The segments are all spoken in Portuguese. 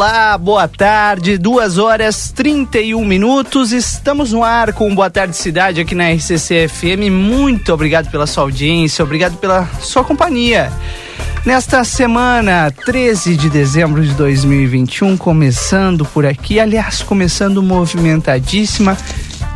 Olá, boa tarde, duas horas 31 minutos. Estamos no ar com Boa Tarde Cidade aqui na RCC FM. Muito obrigado pela sua audiência, obrigado pela sua companhia. Nesta semana, 13 de dezembro de 2021, começando por aqui, aliás, começando movimentadíssima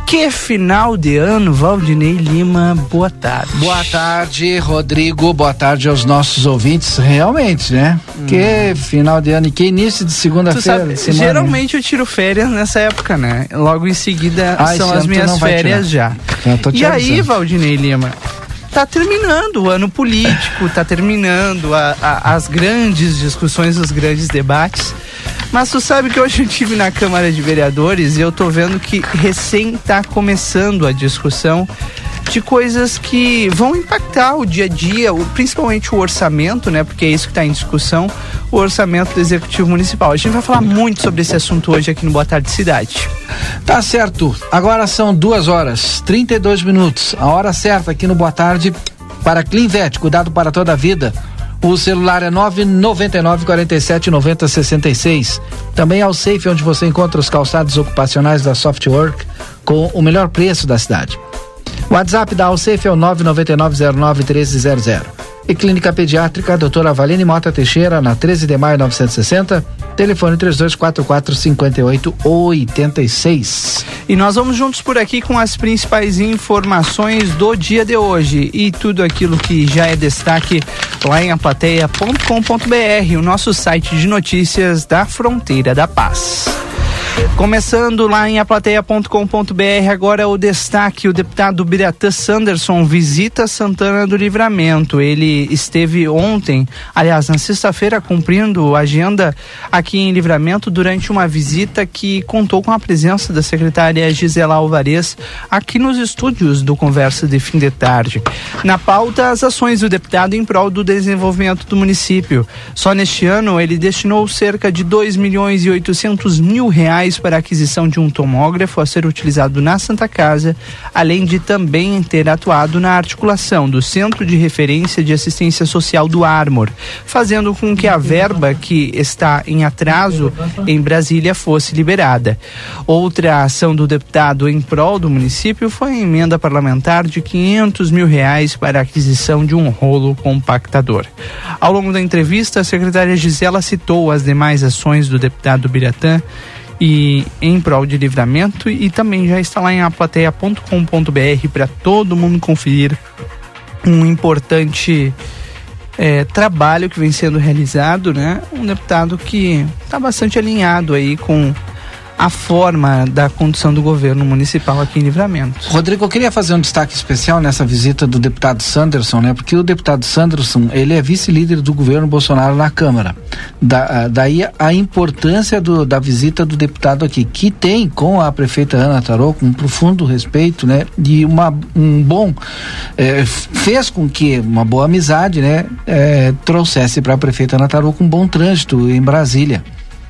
que final de ano, Valdinei Lima, boa tarde. Boa tarde, Rodrigo, boa tarde aos nossos ouvintes, realmente, né? Hum. Que final de ano e que início de segunda-feira. Geralmente eu tiro férias nessa época, né? Logo em seguida ah, são as minhas férias já. E aí, Valdinei Lima, tá terminando o ano político, tá terminando a, a, as grandes discussões, os grandes debates. Mas tu sabe que hoje eu estive na Câmara de Vereadores e eu tô vendo que recém tá começando a discussão de coisas que vão impactar o dia a dia, principalmente o orçamento, né? Porque é isso que está em discussão, o orçamento do Executivo Municipal. A gente vai falar muito sobre esse assunto hoje aqui no Boa Tarde Cidade. Tá certo. Agora são duas horas, 32 minutos. A hora certa aqui no Boa Tarde para Clinvet, cuidado para toda a vida. O celular é 999 47 90 66. Também ao Safe, onde você encontra os calçados ocupacionais da Softwork com o melhor preço da cidade. WhatsApp da Alsafe é o 999091300. E Clínica Pediátrica, doutora Valine Mota Teixeira, na 13 de maio 960, telefone 3244 5886. E nós vamos juntos por aqui com as principais informações do dia de hoje e tudo aquilo que já é destaque lá em aplateia.com.br, o nosso site de notícias da Fronteira da Paz. Começando lá em aplateia.com.br, agora o destaque: o deputado Biratã Sanderson visita Santana do Livramento. Ele esteve ontem, aliás, na sexta-feira, cumprindo agenda aqui em Livramento durante uma visita que contou com a presença da secretária Gisela Alvarez aqui nos estúdios do Conversa de Fim de Tarde. Na pauta, as ações do deputado em prol do desenvolvimento do município. Só neste ano, ele destinou cerca de 2 milhões e 800 mil reais reais para a aquisição de um tomógrafo a ser utilizado na Santa Casa, além de também ter atuado na articulação do Centro de Referência de Assistência Social do Armor, fazendo com que a verba que está em atraso em Brasília fosse liberada. Outra ação do deputado em prol do município foi a emenda parlamentar de 500 mil reais para a aquisição de um rolo compactador. Ao longo da entrevista, a secretária Gisela citou as demais ações do deputado Biratã e em prol de livramento e também já está lá em aplateia.com.br para todo mundo conferir um importante é, trabalho que vem sendo realizado, né? Um deputado que está bastante alinhado aí com a forma da condução do governo municipal aqui em Livramento. Rodrigo, eu queria fazer um destaque especial nessa visita do deputado Sanderson, né? Porque o deputado Sanderson, ele é vice-líder do governo Bolsonaro na Câmara. Da, daí a importância do, da visita do deputado aqui, que tem com a prefeita Ana Taroco um profundo respeito, né? E uma, um bom, é, fez com que uma boa amizade, né? É, trouxesse para a prefeita Ana Taroco um bom trânsito em Brasília.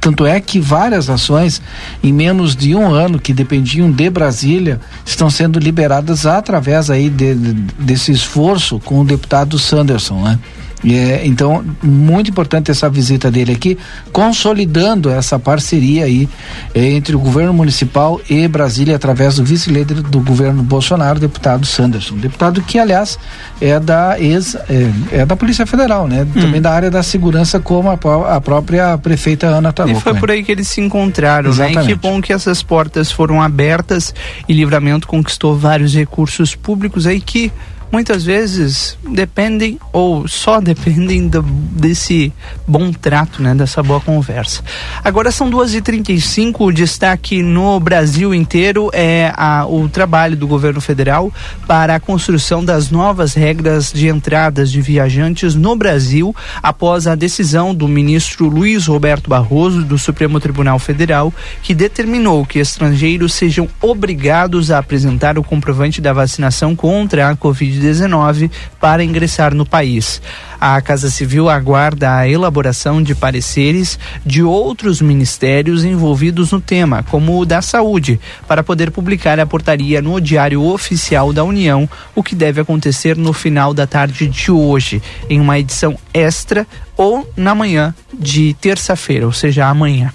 Tanto é que várias ações, em menos de um ano, que dependiam de Brasília, estão sendo liberadas através aí de, de, desse esforço com o deputado Sanderson, né? É, então, muito importante essa visita dele aqui, consolidando essa parceria aí é, entre o governo municipal e Brasília, através do vice-líder do governo Bolsonaro, deputado Sanderson. Deputado que, aliás, é da ex, é, é da Polícia Federal, né? Hum. Também da área da segurança, como a, a própria prefeita Ana Tarouco. E foi por aí que eles se encontraram, Exatamente. né? E que bom que essas portas foram abertas e Livramento conquistou vários recursos públicos aí que muitas vezes dependem ou só dependem do, desse bom trato, né, dessa boa conversa. Agora são duas e trinta e cinco, o destaque no Brasil inteiro é a, o trabalho do governo federal para a construção das novas regras de entradas de viajantes no Brasil após a decisão do ministro Luiz Roberto Barroso do Supremo Tribunal Federal que determinou que estrangeiros sejam obrigados a apresentar o comprovante da vacinação contra a Covid Covid-19 para ingressar no país. A Casa Civil aguarda a elaboração de pareceres de outros ministérios envolvidos no tema, como o da Saúde, para poder publicar a portaria no Diário Oficial da União, o que deve acontecer no final da tarde de hoje, em uma edição extra ou na manhã de terça-feira, ou seja, amanhã.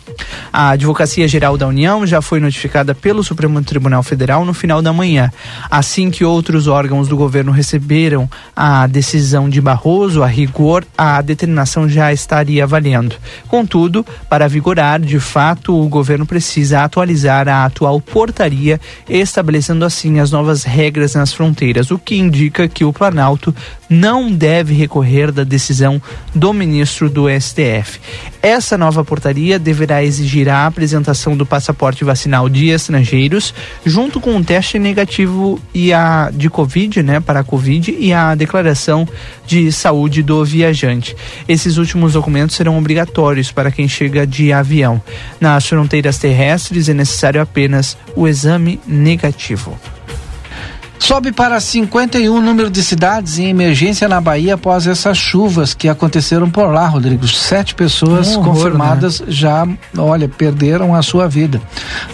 A Advocacia Geral da União já foi notificada pelo Supremo Tribunal Federal no final da manhã. Assim que outros órgãos do governo receberam a decisão de Barroso, a rigor, a determinação já estaria valendo. Contudo, para vigorar, de fato, o governo precisa atualizar a atual portaria, estabelecendo assim as novas regras nas fronteiras, o que indica que o Planalto não deve recorrer da decisão do ministro do STF. Essa nova portaria deverá exigir a apresentação do passaporte vacinal de estrangeiros, junto com um teste negativo e a de Covid, né, para a Covid e a declaração de saúde do viajante. Esses últimos documentos serão obrigatórios para quem chega de avião. Nas fronteiras terrestres é necessário apenas o exame negativo. Sobe para 51 o número de cidades em emergência na Bahia após essas chuvas que aconteceram por lá, Rodrigo. Sete pessoas um horror, confirmadas né? já, olha, perderam a sua vida.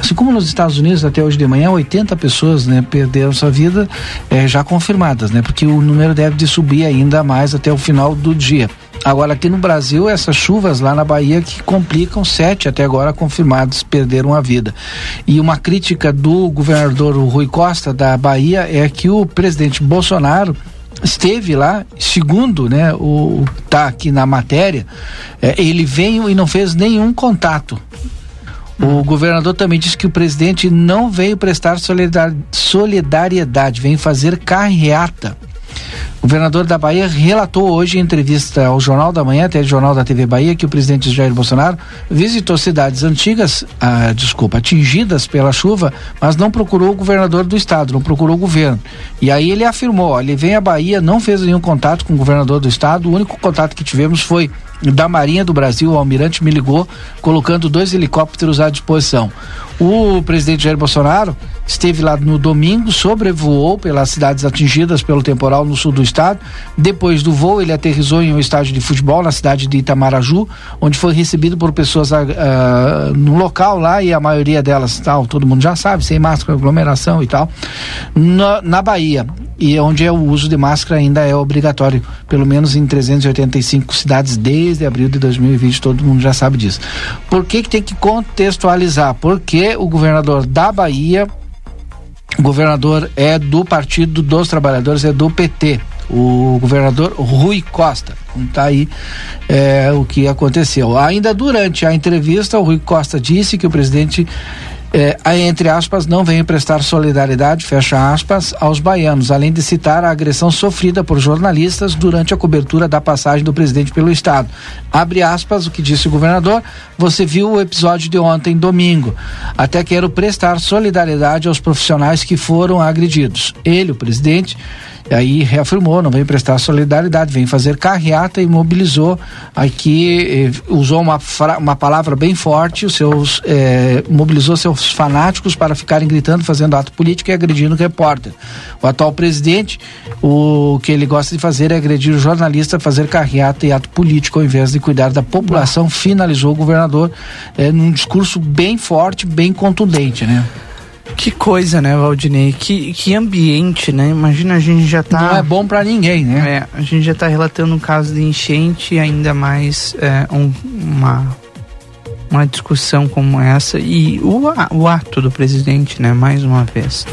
Assim como nos Estados Unidos, até hoje de manhã, 80 pessoas né, perderam sua vida é, já confirmadas, né? Porque o número deve de subir ainda mais até o final do dia. Agora, aqui no Brasil, essas chuvas lá na Bahia que complicam, sete até agora confirmados perderam a vida. E uma crítica do governador Rui Costa da Bahia é que o presidente Bolsonaro esteve lá, segundo, né, o tá aqui na matéria, é, ele veio e não fez nenhum contato. O governador também disse que o presidente não veio prestar solidariedade, vem fazer carreata. O governador da Bahia relatou hoje em entrevista ao Jornal da Manhã, até Jornal da TV Bahia, que o presidente Jair Bolsonaro visitou cidades antigas, ah, desculpa, atingidas pela chuva, mas não procurou o governador do estado, não procurou o governo. E aí ele afirmou, ele vem à Bahia, não fez nenhum contato com o governador do estado, o único contato que tivemos foi da Marinha do Brasil, o almirante me ligou, colocando dois helicópteros à disposição. O presidente Jair Bolsonaro esteve lá no domingo, sobrevoou pelas cidades atingidas pelo temporal no sul do estado. Depois do voo, ele aterrizou em um estádio de futebol na cidade de Itamaraju, onde foi recebido por pessoas uh, no local lá e a maioria delas, tal, todo mundo já sabe, sem máscara, aglomeração e tal, na, na Bahia e onde é o uso de máscara ainda é obrigatório, pelo menos em 385 cidades desde abril de 2020, todo mundo já sabe disso. Por que, que tem que contextualizar? Porque o governador da Bahia, o governador é do Partido dos Trabalhadores, é do PT. O governador Rui Costa. Então tá aí é, o que aconteceu. Ainda durante a entrevista, o Rui Costa disse que o presidente é, entre aspas, não vem prestar solidariedade, fecha aspas, aos baianos, além de citar a agressão sofrida por jornalistas durante a cobertura da passagem do presidente pelo estado. Abre aspas, o que disse o governador, você viu o episódio de ontem, domingo. Até quero prestar solidariedade aos profissionais que foram agredidos. Ele, o presidente, aí reafirmou, não vem prestar solidariedade, vem fazer carreata e mobilizou aqui, eh, usou uma, uma palavra bem forte, os seus, eh, mobilizou seus fanáticos para ficarem gritando, fazendo ato político e agredindo o repórter. O atual presidente, o que ele gosta de fazer é agredir o jornalista, fazer carreata e ato político ao invés de cuidar da população, finalizou o governador eh, num discurso bem forte, bem contundente, né? Que coisa, né, Valdinei? Que, que ambiente, né? Imagina a gente já tá. Não é bom para ninguém, né? É, a gente já tá relatando um caso de enchente, ainda mais é, um, uma, uma discussão como essa. E o, o ato do presidente, né? Mais uma vez.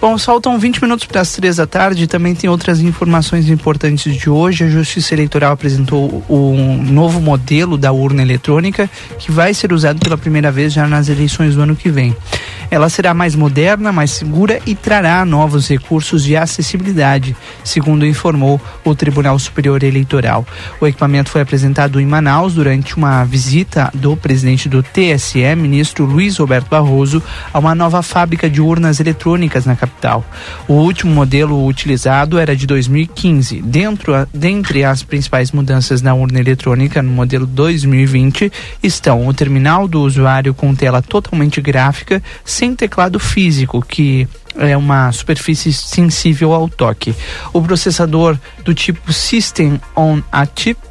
Bom, faltam 20 minutos para as três da tarde. Também tem outras informações importantes de hoje. A Justiça Eleitoral apresentou um novo modelo da urna eletrônica que vai ser usado pela primeira vez já nas eleições do ano que vem. Ela será mais moderna, mais segura e trará novos recursos de acessibilidade, segundo informou o Tribunal Superior Eleitoral. O equipamento foi apresentado em Manaus durante uma visita do presidente do TSE, ministro Luiz Roberto Barroso, a uma nova fábrica de urnas eletrônicas na capital. O último modelo utilizado era de 2015. Dentro, dentre as principais mudanças na urna eletrônica no modelo 2020 estão o terminal do usuário com tela totalmente gráfica, sem teclado físico, que é uma superfície sensível ao toque. O processador do tipo System on a Chip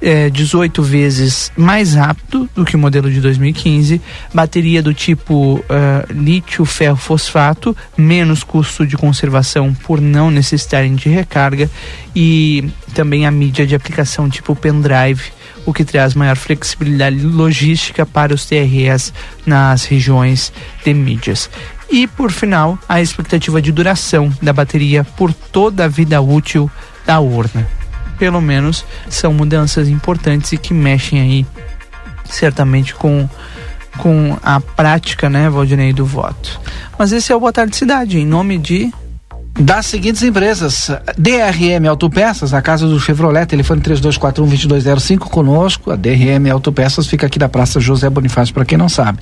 é, 18 vezes mais rápido do que o modelo de 2015, bateria do tipo uh, lítio ferro fosfato, menos custo de conservação por não necessitarem de recarga e também a mídia de aplicação tipo pendrive, o que traz maior flexibilidade logística para os TRS nas regiões de mídias. E por final, a expectativa de duração da bateria por toda a vida útil da urna pelo menos são mudanças importantes e que mexem aí certamente com com a prática, né, Valdinei, do voto. Mas esse é o Boa Tarde Cidade, em nome de das seguintes empresas: DRM Autopeças, a casa do Chevrolet, telefone 3241-2205 conosco. A DRM Autopeças fica aqui da Praça José Bonifácio, para quem não sabe.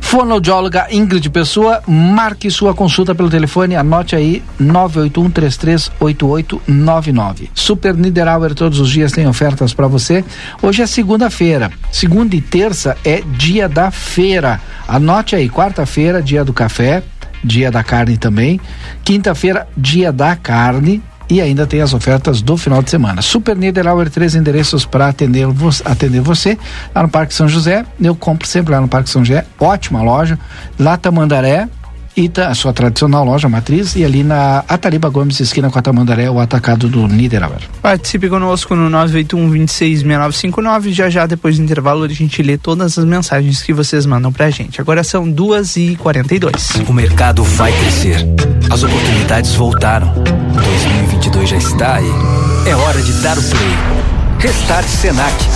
Fonoaudióloga Ingrid Pessoa, marque sua consulta pelo telefone, anote aí 981-338899. Super Niederauer, todos os dias tem ofertas para você. Hoje é segunda-feira. Segunda e terça é dia da feira. Anote aí, quarta-feira, dia do café dia da carne também. Quinta-feira, dia da carne. E ainda tem as ofertas do final de semana. Super Niederauer, três endereços para atender, atender você. Lá no Parque São José. Eu compro sempre lá no Parque São José. Ótima loja. Lá Tamandaré, Ita, a sua tradicional loja matriz, e ali na Atariba Gomes, esquina com a Tamandaré, o atacado do Niederauer. Participe conosco no 981 266959. Já já, depois do intervalo, a gente lê todas as mensagens que vocês mandam pra gente. Agora são 2h42. O mercado vai crescer. As oportunidades voltaram. 2022 já está aí. É hora de dar o play Restart Senac.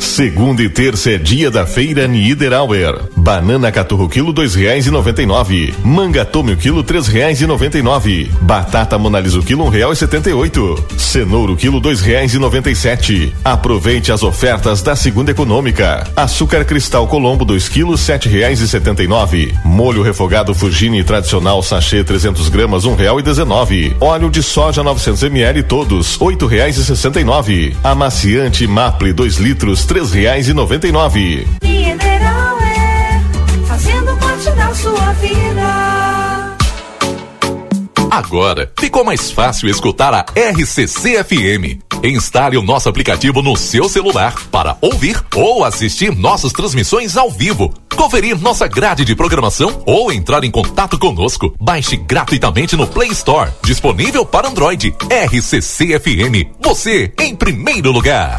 Segunda e terça é dia da feira Niederauer. Banana caturro quilo dois reais e noventa e nove. Manga tome o quilo três reais e noventa e nove. Batata monalisa o quilo um real e setenta e oito. Cenouro quilo dois reais e noventa e sete. Aproveite as ofertas da segunda econômica. Açúcar cristal Colombo dois quilos sete reais e setenta e nove. Molho refogado Fugini tradicional sachê 300 gramas um real e dezenove. Óleo de soja 900 ml todos oito reais e sessenta e nove. Amaciante Maple 2 litros três reais e noventa e nove. Mineral é fazendo parte da sua vida. Agora ficou mais fácil escutar a RCC FM. Instale o nosso aplicativo no seu celular para ouvir ou assistir nossas transmissões ao vivo, conferir nossa grade de programação ou entrar em contato conosco. Baixe gratuitamente no Play Store, disponível para Android. RCC FM, você em primeiro lugar.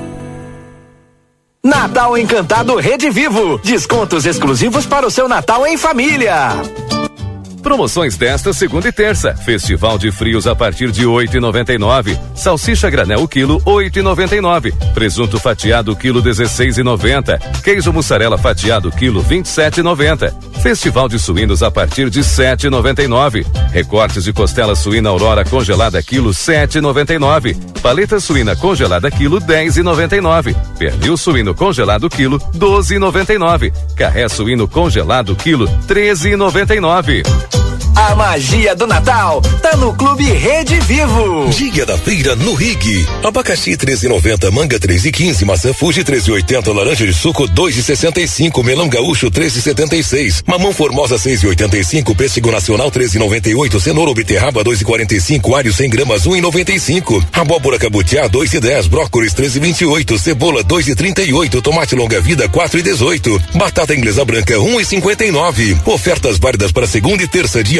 Natal Encantado Rede Vivo. Descontos exclusivos para o seu Natal em família. Promoções desta segunda e terça. Festival de frios a partir de 8,99. Salsicha granel quilo 8,99. Presunto fatiado quilo 16,90. Queijo mussarela fatiado quilo 27,90. Festival de suínos a partir de 7,99. Recortes de costela suína aurora congelada quilo 7,99. Paleta suína congelada quilo 10,99. Pernil suíno congelado quilo 12,99. Carré suíno congelado quilo 13,99. A magia do Natal tá no Clube Rede Vivo. Dia da feira no Rig. Abacaxi 13,90, manga 3,15, maçã Fuji 13,80, laranja de suco 2,65, melão gaúcho 13,76, mamão formosa 6,85, pêssego nacional 13,98, cenoura ou beterraba 2,45, alho 100 gramas 1,95, abóbora cabutiá 2,10, brócolis 13,28, cebola 2,38, tomate longa vida 4,18, batata inglesa branca 1,59. Ofertas válidas para segunda e terça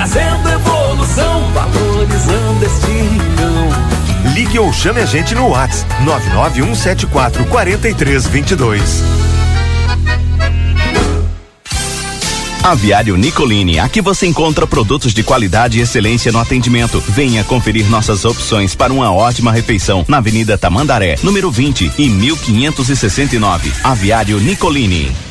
trazendo evolução, valorizando este rincão. Ligue ou chame a gente no WhatsApp 99174 4322. Aviário Nicolini, aqui você encontra produtos de qualidade e excelência no atendimento. Venha conferir nossas opções para uma ótima refeição na Avenida Tamandaré, número 20 e 1569. Aviário Nicolini.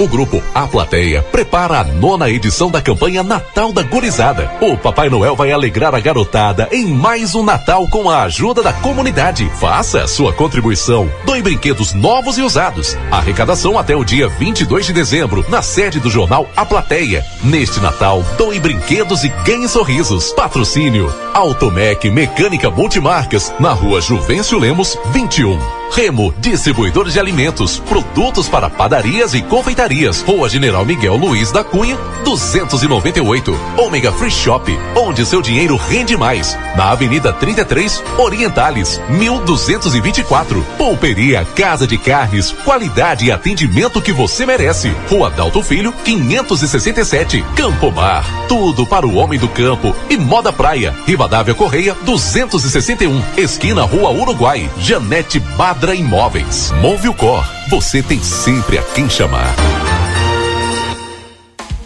O grupo A Plateia prepara a nona edição da campanha Natal da Gurizada. O Papai Noel vai alegrar a garotada em mais um Natal com a ajuda da comunidade. Faça a sua contribuição. Doe brinquedos novos e usados. Arrecadação até o dia 22 de dezembro, na sede do jornal A Plateia. Neste Natal, doe brinquedos e ganhe sorrisos. Patrocínio Automec Mecânica Multimarcas, na rua Juvencio Lemos, 21. Remo, distribuidor de alimentos, produtos para padarias e confeitarias. Rua General Miguel Luiz da Cunha, 298. Ômega Free Shop, onde seu dinheiro rende mais. Na Avenida 33, Orientales, 1224. Pulperia Casa de Carnes, qualidade e atendimento que você merece. Rua Dalto Filho, 567. Campo Mar, tudo para o homem do campo. E Moda Praia, Rivadavia Correia, 261. Esquina Rua Uruguai, Janete Badra Imóveis. Move o Cor, você tem sempre a quem chamar.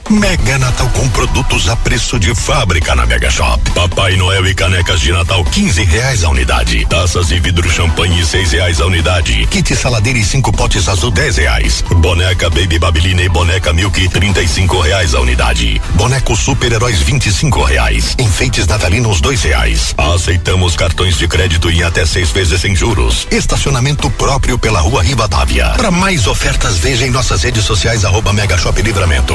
Mega Natal com produtos a preço de fábrica na Mega Shop. Papai Noel e canecas de Natal 15 reais a unidade. Taças e vidro champanhe 6 reais a unidade. Kit saladeira e cinco potes azul 10 reais. Boneca Baby Babilina e boneca Milk 35 reais a unidade. Boneco Super Heróis 25 reais. Enfeites natalinos 2 reais. Aceitamos cartões de crédito em até seis vezes sem juros. Estacionamento próprio pela Rua Rivadavia. Para mais ofertas veja em nossas redes sociais arroba Mega Shop Livramento.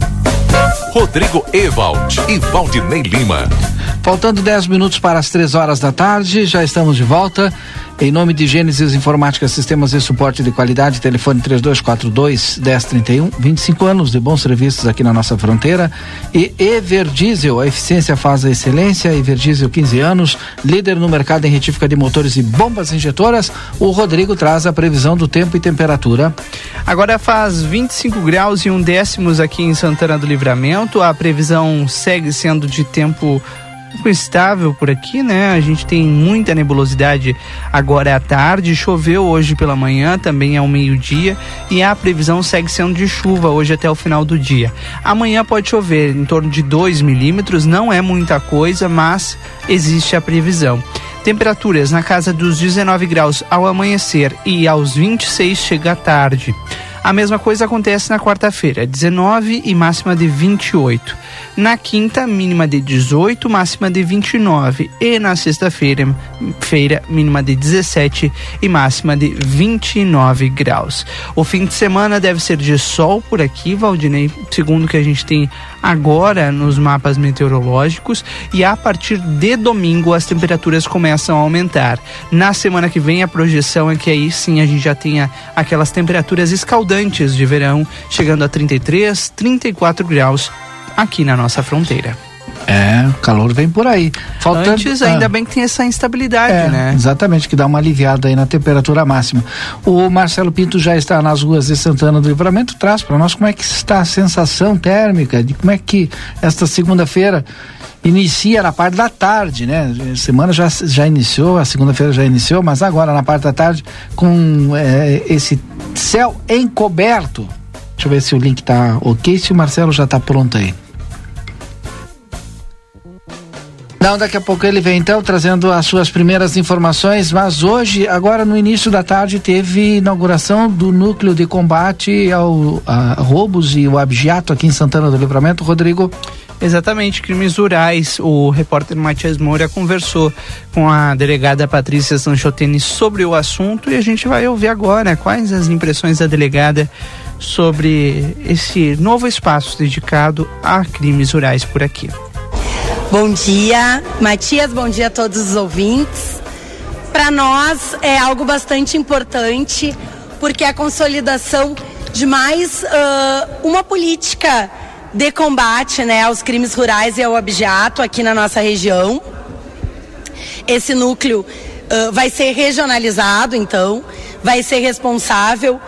Rodrigo Ewald e Valdinei Lima. Faltando 10 minutos para as 3 horas da tarde, já estamos de volta. Em nome de Gênesis Informática Sistemas de Suporte de Qualidade, telefone 3242 1031, 25 anos de bons serviços aqui na nossa fronteira. E Everdiesel, a eficiência faz a excelência. Everdiesel, 15 anos, líder no mercado em retífica de motores e bombas injetoras. O Rodrigo traz a previsão do tempo e temperatura. Agora faz 25 graus e um décimos aqui em Santana do Livramento. A previsão segue sendo de tempo pouco estável por aqui, né? A gente tem muita nebulosidade agora à tarde, choveu hoje pela manhã, também ao meio-dia, e a previsão segue sendo de chuva hoje até o final do dia. Amanhã pode chover em torno de 2 milímetros, não é muita coisa, mas existe a previsão. Temperaturas na casa dos 19 graus ao amanhecer e aos 26 chega à tarde. A mesma coisa acontece na quarta-feira, 19 e máxima de 28. Na quinta, mínima de 18, máxima de 29. E na sexta-feira, feira, mínima de 17 e máxima de 29 graus. O fim de semana deve ser de sol por aqui, Valdinei, segundo que a gente tem agora nos mapas meteorológicos. E a partir de domingo as temperaturas começam a aumentar. Na semana que vem, a projeção é que aí sim a gente já tenha aquelas temperaturas escaldantes de verão, chegando a 33, 34 graus aqui na nossa fronteira. É, o calor vem por aí. Faltando, Antes, ainda ah, bem que tem essa instabilidade, é, né? Exatamente, que dá uma aliviada aí na temperatura máxima. O Marcelo Pinto já está nas ruas de Santana do Livramento, traz para nós como é que está a sensação térmica, de como é que esta segunda-feira inicia na parte da tarde, né? Semana já, já iniciou, a segunda-feira já iniciou, mas agora na parte da tarde com é, esse céu encoberto. Deixa eu ver se o link tá ok, se o Marcelo já está pronto aí. Não, daqui a pouco ele vem então trazendo as suas primeiras informações, mas hoje, agora no início da tarde, teve inauguração do núcleo de combate ao a roubos e o abjato aqui em Santana do Livramento, Rodrigo. Exatamente, crimes rurais. O repórter Matias Moura conversou com a delegada Patrícia Sanchoteni sobre o assunto e a gente vai ouvir agora quais as impressões da delegada sobre esse novo espaço dedicado a crimes rurais por aqui. Bom dia, Matias, bom dia a todos os ouvintes. Para nós é algo bastante importante, porque é a consolidação de mais uh, uma política de combate né, aos crimes rurais e ao objeto aqui na nossa região. Esse núcleo uh, vai ser regionalizado, então, vai ser responsável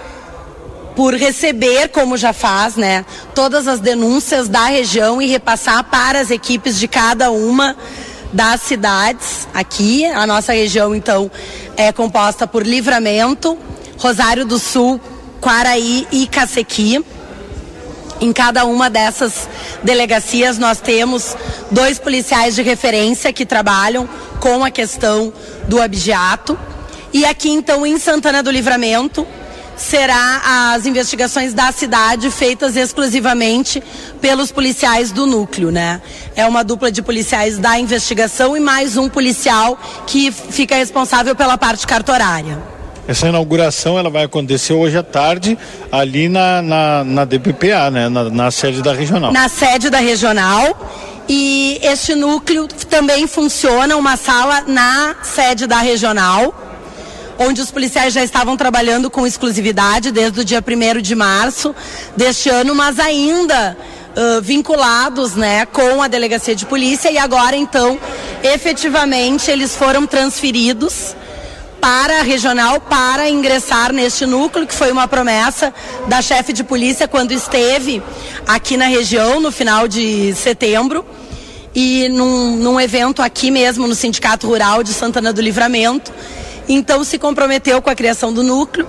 por receber, como já faz, né, todas as denúncias da região e repassar para as equipes de cada uma das cidades aqui. A nossa região, então, é composta por Livramento, Rosário do Sul, Quaraí e Cacequi. Em cada uma dessas delegacias nós temos dois policiais de referência que trabalham com a questão do abjeato. E aqui então em Santana do Livramento, será as investigações da cidade feitas exclusivamente pelos policiais do núcleo, né? É uma dupla de policiais da investigação e mais um policial que fica responsável pela parte cartorária. Essa inauguração ela vai acontecer hoje à tarde ali na, na, na DPPA, né? Na, na sede da regional. Na sede da regional. E este núcleo também funciona uma sala na sede da regional onde os policiais já estavam trabalhando com exclusividade desde o dia 1 de março deste ano, mas ainda uh, vinculados né, com a delegacia de polícia e agora então efetivamente eles foram transferidos para a regional para ingressar neste núcleo, que foi uma promessa da chefe de polícia quando esteve aqui na região no final de setembro e num, num evento aqui mesmo no Sindicato Rural de Santana do Livramento. Então se comprometeu com a criação do núcleo.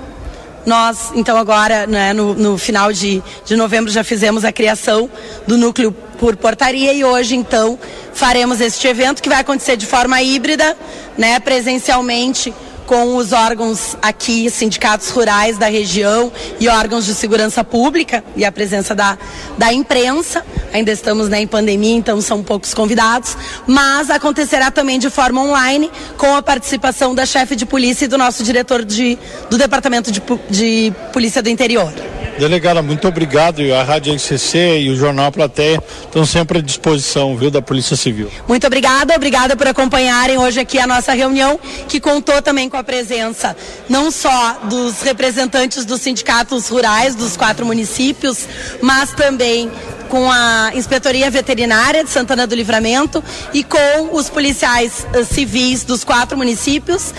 Nós, então agora, né, no, no final de, de novembro, já fizemos a criação do núcleo por portaria e hoje, então, faremos este evento que vai acontecer de forma híbrida, né, presencialmente com os órgãos aqui, sindicatos rurais da região e órgãos de segurança pública e a presença da, da imprensa. Ainda estamos né, em pandemia, então são poucos convidados, mas acontecerá também de forma online com a participação da chefe de polícia e do nosso diretor de, do Departamento de, de Polícia do Interior. Delegada, muito obrigado. A Rádio RCC e o Jornal Plateia estão sempre à disposição, viu, da Polícia Civil. Muito obrigada, obrigada por acompanharem hoje aqui a nossa reunião, que contou também com a presença não só dos representantes dos sindicatos rurais dos quatro municípios, mas também com a Inspetoria Veterinária de Santana do Livramento e com os policiais uh, civis dos quatro municípios,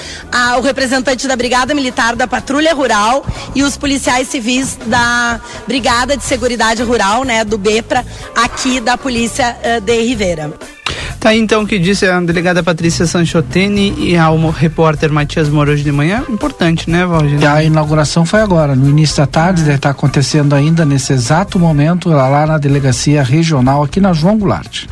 o representante da Brigada Militar da Patrulha Rural e os policiais civis da Brigada de Seguridade Rural, né, do BEPRA, aqui da Polícia uh, de Rivera. Tá aí então o que disse a delegada Patrícia Sanchoteni e ao repórter Matias Moro hoje de manhã. Importante, né, Valdir? A inauguração foi agora, no início da tarde, deve estar acontecendo ainda nesse exato momento lá na delegacia regional aqui na João Goulart.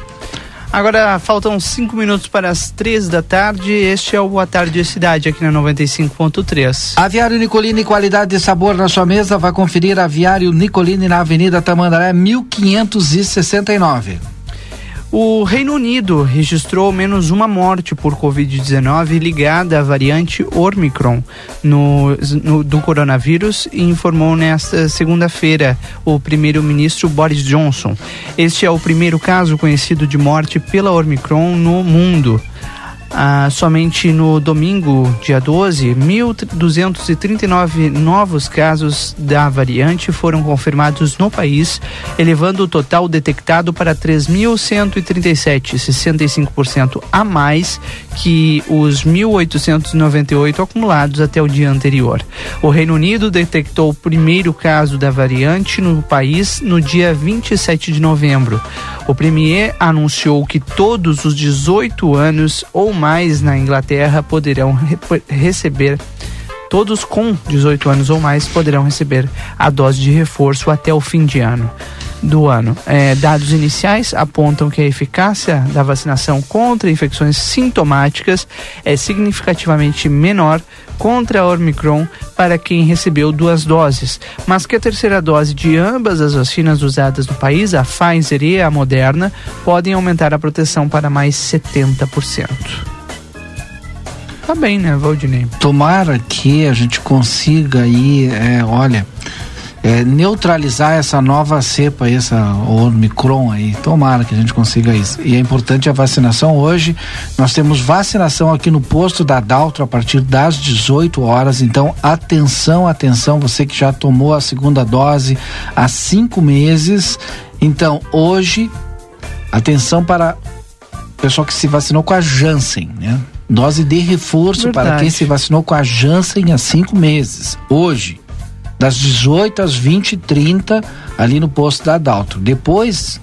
Agora faltam cinco minutos para as três da tarde. Este é o Boa Tarde Cidade aqui na 95.3. Aviário Nicolini, qualidade e sabor na sua mesa. Vai conferir Aviário Nicolini na Avenida Tamandaré, 1569. O Reino Unido registrou menos uma morte por Covid-19 ligada à variante Omicron no, no, do coronavírus e informou nesta segunda-feira o primeiro-ministro Boris Johnson. Este é o primeiro caso conhecido de morte pela Omicron no mundo. Ah, somente no domingo, dia 12, 1.239 novos casos da variante foram confirmados no país, elevando o total detectado para 3.137, 65% a mais que os 1.898 acumulados até o dia anterior. O Reino Unido detectou o primeiro caso da variante no país no dia 27 de novembro. O premier anunciou que todos os 18 anos ou mais na Inglaterra poderão re receber todos com 18 anos ou mais poderão receber a dose de reforço até o fim de ano do ano. É, dados iniciais apontam que a eficácia da vacinação contra infecções sintomáticas é significativamente menor contra a Omicron para quem recebeu duas doses, mas que a terceira dose de ambas as vacinas usadas no país, a Pfizer e a Moderna, podem aumentar a proteção para mais 70%. Tá bem, né, Valdinei? Tomara que a gente consiga aí, é, olha, é, neutralizar essa nova cepa, essa Omicron aí. Tomara que a gente consiga isso. E é importante a vacinação hoje. Nós temos vacinação aqui no posto da Daltro a partir das 18 horas. Então, atenção, atenção, você que já tomou a segunda dose há cinco meses. Então, hoje, atenção para o pessoal que se vacinou com a Janssen, né? Dose de reforço Verdade. para quem se vacinou com a Janssen há cinco meses. Hoje das 18 às 20 e 30 ali no posto da Adalto. Depois,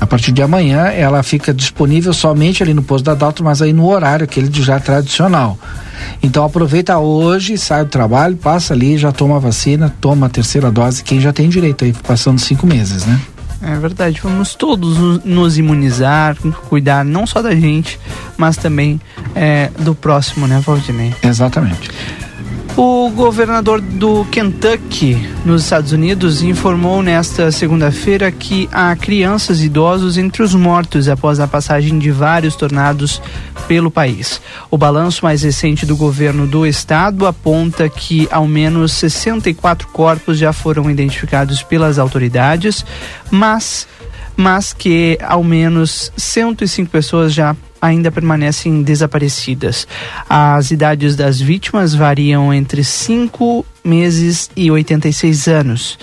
a partir de amanhã, ela fica disponível somente ali no posto da Adalto, mas aí no horário aquele de já tradicional. Então aproveita hoje, sai do trabalho, passa ali, já toma a vacina, toma a terceira dose, quem já tem direito aí, passando cinco meses, né? É verdade, vamos todos nos imunizar, cuidar não só da gente, mas também é, do próximo, né, Valdinei? Exatamente. O governador do Kentucky, nos Estados Unidos, informou nesta segunda-feira que há crianças e idosos entre os mortos após a passagem de vários tornados pelo país. O balanço mais recente do governo do estado aponta que ao menos 64 corpos já foram identificados pelas autoridades, mas mas que ao menos 105 pessoas já ainda permanecem desaparecidas. As idades das vítimas variam entre 5 meses e 86 anos.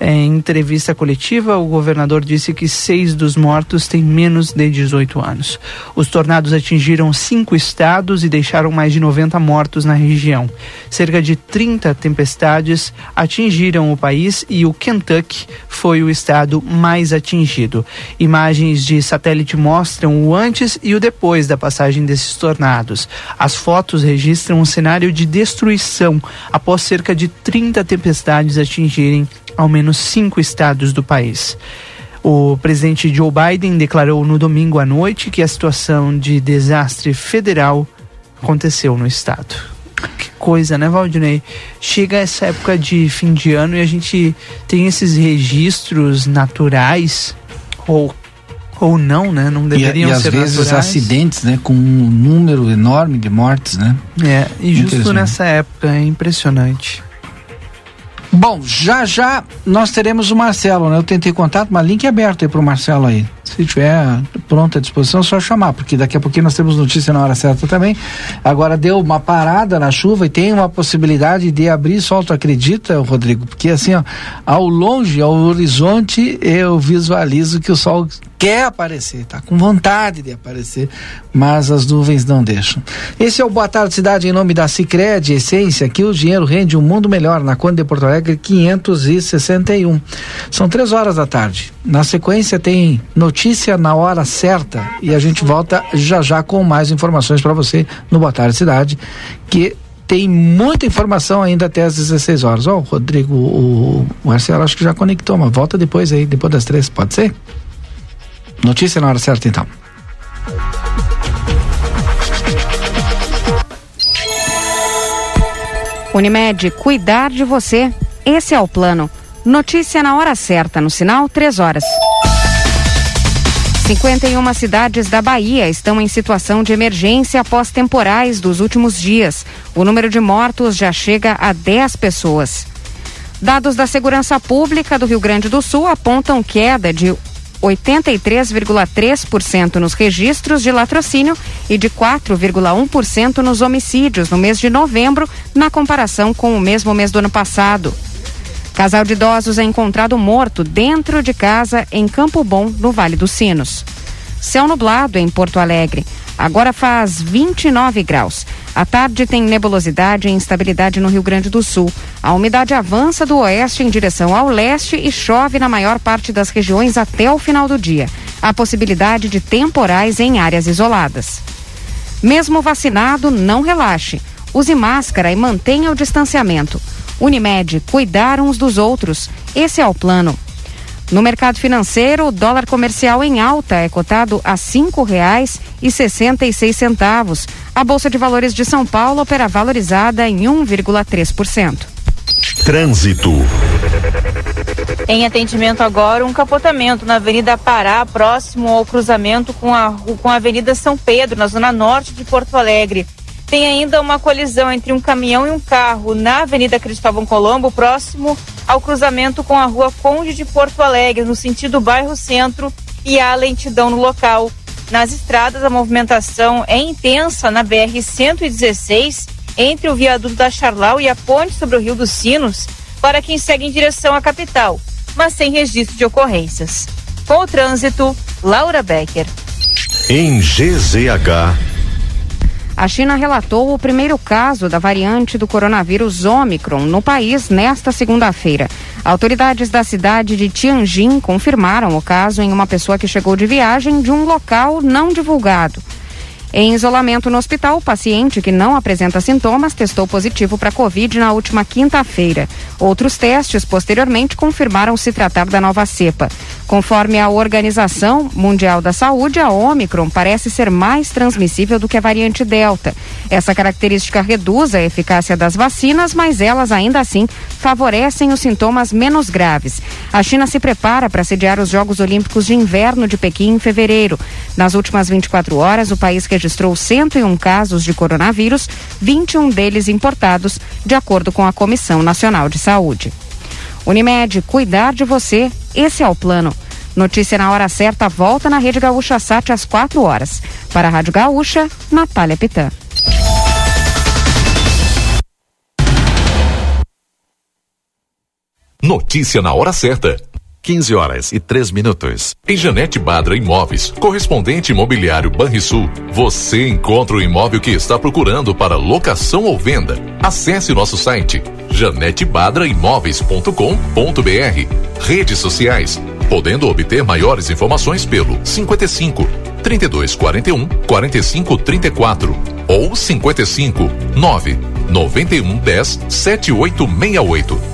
Em entrevista coletiva, o governador disse que seis dos mortos têm menos de 18 anos. Os tornados atingiram cinco estados e deixaram mais de 90 mortos na região. Cerca de 30 tempestades atingiram o país e o Kentucky foi o estado mais atingido. Imagens de satélite mostram o antes e o depois da passagem desses tornados. As fotos registram um cenário de destruição após cerca de 30 tempestades atingirem ao menos cinco estados do país. O presidente Joe Biden declarou no domingo à noite que a situação de desastre federal aconteceu no estado. Que coisa, né, Valdinei? Chega essa época de fim de ano e a gente tem esses registros naturais ou ou não, né? Não deveriam e, e às ser vezes naturais. acidentes, né, com um número enorme de mortes, né? É, e justo nessa época, é impressionante. Bom, já já nós teremos o Marcelo, né? Eu tentei contato, mas link aberto aí pro Marcelo aí. Se tiver pronto à disposição, é só chamar, porque daqui a pouquinho nós temos notícia na hora certa também. Agora deu uma parada na chuva e tem uma possibilidade de abrir sol, tu acredita, Rodrigo? Porque assim, ó, ao longe, ao horizonte, eu visualizo que o sol quer aparecer, tá com vontade de aparecer, mas as nuvens não deixam. Esse é o Boa Tarde Cidade em nome da Cicred Essência, que o dinheiro rende um mundo melhor na Conde de Porto Alegre 561. São três horas da tarde. Na sequência tem notícia na hora certa e a gente volta já já com mais informações para você no Boa Tarde Cidade, que tem muita informação ainda até às 16 horas. Ó, oh, Rodrigo, o Marcelo acho que já conectou, mas volta depois aí, depois das três, pode ser? Notícia na hora certa então. Unimed, cuidar de você. Esse é o plano. Notícia na hora certa, no sinal, 3 horas. 51 cidades da Bahia estão em situação de emergência após temporais dos últimos dias. O número de mortos já chega a 10 pessoas. Dados da Segurança Pública do Rio Grande do Sul apontam queda de 83,3% nos registros de latrocínio e de 4,1% nos homicídios no mês de novembro, na comparação com o mesmo mês do ano passado. Casal de idosos é encontrado morto dentro de casa em Campo Bom, no Vale dos Sinos. Céu nublado em Porto Alegre. Agora faz 29 graus. À tarde tem nebulosidade e instabilidade no Rio Grande do Sul. A umidade avança do oeste em direção ao leste e chove na maior parte das regiões até o final do dia. Há possibilidade de temporais em áreas isoladas. Mesmo vacinado, não relaxe. Use máscara e mantenha o distanciamento. Unimed, cuidar uns dos outros. Esse é o plano. No mercado financeiro, o dólar comercial em alta é cotado a cinco reais e sessenta e seis centavos. A Bolsa de Valores de São Paulo opera valorizada em 1,3%. Trânsito. Em atendimento agora, um capotamento na Avenida Pará, próximo ao cruzamento com a, com a Avenida São Pedro, na zona norte de Porto Alegre. Tem ainda uma colisão entre um caminhão e um carro na Avenida Cristóvão Colombo, próximo ao cruzamento com a Rua Conde de Porto Alegre, no sentido bairro Centro, e há lentidão no local. Nas estradas, a movimentação é intensa na BR 116, entre o viaduto da Charlau e a ponte sobre o Rio dos Sinos, para quem segue em direção à capital, mas sem registro de ocorrências. Com o trânsito, Laura Becker. Em GZH a China relatou o primeiro caso da variante do coronavírus Omicron no país nesta segunda-feira. Autoridades da cidade de Tianjin confirmaram o caso em uma pessoa que chegou de viagem de um local não divulgado. Em isolamento no hospital, o paciente que não apresenta sintomas testou positivo para Covid na última quinta-feira. Outros testes posteriormente confirmaram se tratar da nova cepa. Conforme a Organização Mundial da Saúde, a Omicron parece ser mais transmissível do que a variante Delta. Essa característica reduz a eficácia das vacinas, mas elas ainda assim favorecem os sintomas menos graves. A China se prepara para sediar os Jogos Olímpicos de Inverno de Pequim em fevereiro. Nas últimas 24 horas, o país registrou registrou 101 casos de coronavírus, 21 deles importados, de acordo com a Comissão Nacional de Saúde. Unimed, cuidar de você, esse é o plano. Notícia na hora certa volta na Rede Gaúcha Sat às 4 horas. Para a Rádio Gaúcha, Natália Pitã. Notícia na hora certa. 15 horas e 3 minutos. Em Janete Badra Imóveis, correspondente imobiliário Banrisul, você encontra o imóvel que está procurando para locação ou venda. Acesse nosso site janetebadraimóveis.com.br. Redes sociais, podendo obter maiores informações pelo 55 3241 4534 ou 55 9 91 10 7868.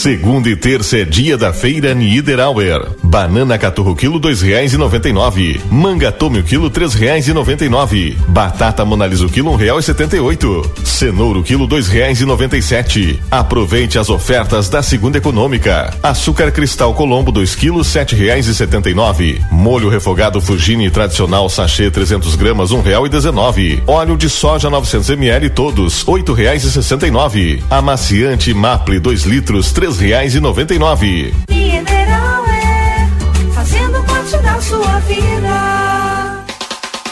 Segunda e terça é dia da feira Niederauer. Banana caturro quilo dois reais e noventa e nove. Manga tome o quilo três reais e noventa e nove. Batata monalisa o quilo um real e setenta e oito. Cenouro quilo dois reais e noventa e sete. Aproveite as ofertas da segunda econômica. Açúcar cristal Colombo dois quilos sete reais e setenta e nove. Molho refogado Fugini tradicional sachê 300 gramas um real e dezenove. Óleo de soja 900 ml todos oito reais e sessenta e nove. Amaciante Maple 2 litros três reais e noventa e nove. Sua vida.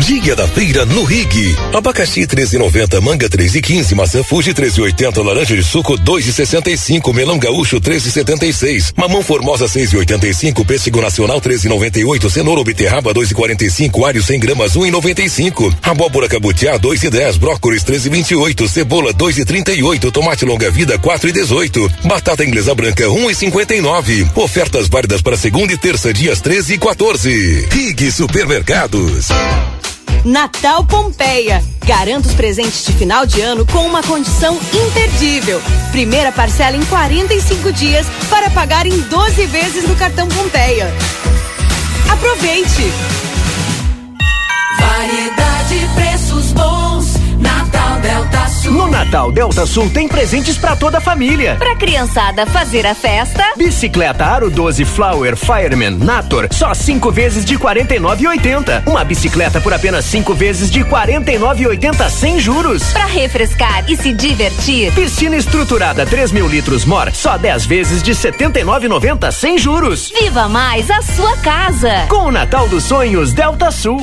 Dia da feira no Rig. Abacaxi 13,90, manga 3,15, maçã Fuji 13,80, laranja de suco 2,65, melão gaúcho 13,76, mamão formosa 6,85, pêssego nacional 13,98, cenoura ou beterraba 2,45, alho 100 gramas 1,95, abóbora cabutiá 2,10, brócolis 13,28, cebola 2,38, tomate longa vida 4,18, batata inglesa branca 1,59. Ofertas válidas para segunda e terça dias 13 e 14. Rig Supermercados. Natal Pompeia. Garanta os presentes de final de ano com uma condição imperdível. Primeira parcela em 45 dias para pagar em 12 vezes no cartão Pompeia. Aproveite! No Natal Delta Sul tem presentes para toda a família. Pra criançada fazer a festa. Bicicleta Aro 12 Flower Fireman Nator, só cinco vezes de 49,80. Uma bicicleta por apenas cinco vezes de 49,80 sem juros. Pra refrescar e se divertir. Piscina estruturada 3 mil litros Mor, só 10 vezes de 79,90 sem juros. Viva mais a sua casa. Com o Natal dos Sonhos Delta Sul.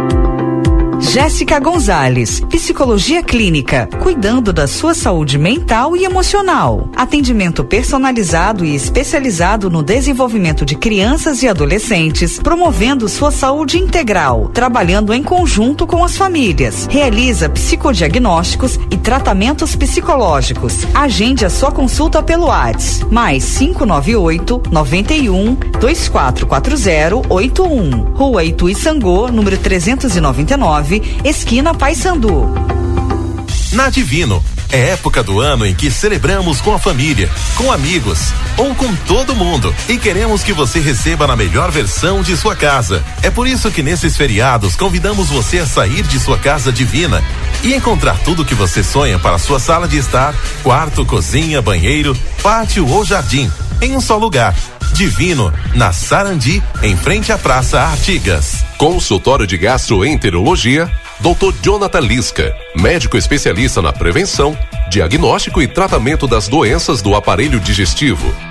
Jéssica Gonzalez, Psicologia Clínica, cuidando da sua saúde mental e emocional. Atendimento personalizado e especializado no desenvolvimento de crianças e adolescentes, promovendo sua saúde integral, trabalhando em conjunto com as famílias. Realiza psicodiagnósticos e tratamentos psicológicos. Agende a sua consulta pelo WhatsApp, mais 598 91 2440 81. Rua Itu Sangô, número 399 esquina Paysandu. Na Divino, é época do ano em que celebramos com a família, com amigos ou com todo mundo e queremos que você receba na melhor versão de sua casa. É por isso que nesses feriados convidamos você a sair de sua casa divina e encontrar tudo que você sonha para sua sala de estar, quarto, cozinha, banheiro, pátio ou jardim, em um só lugar. Divino, na Sarandi, em frente à Praça Artigas. Consultório de Gastroenterologia, Dr. Jonathan Lisca, médico especialista na prevenção, diagnóstico e tratamento das doenças do aparelho digestivo.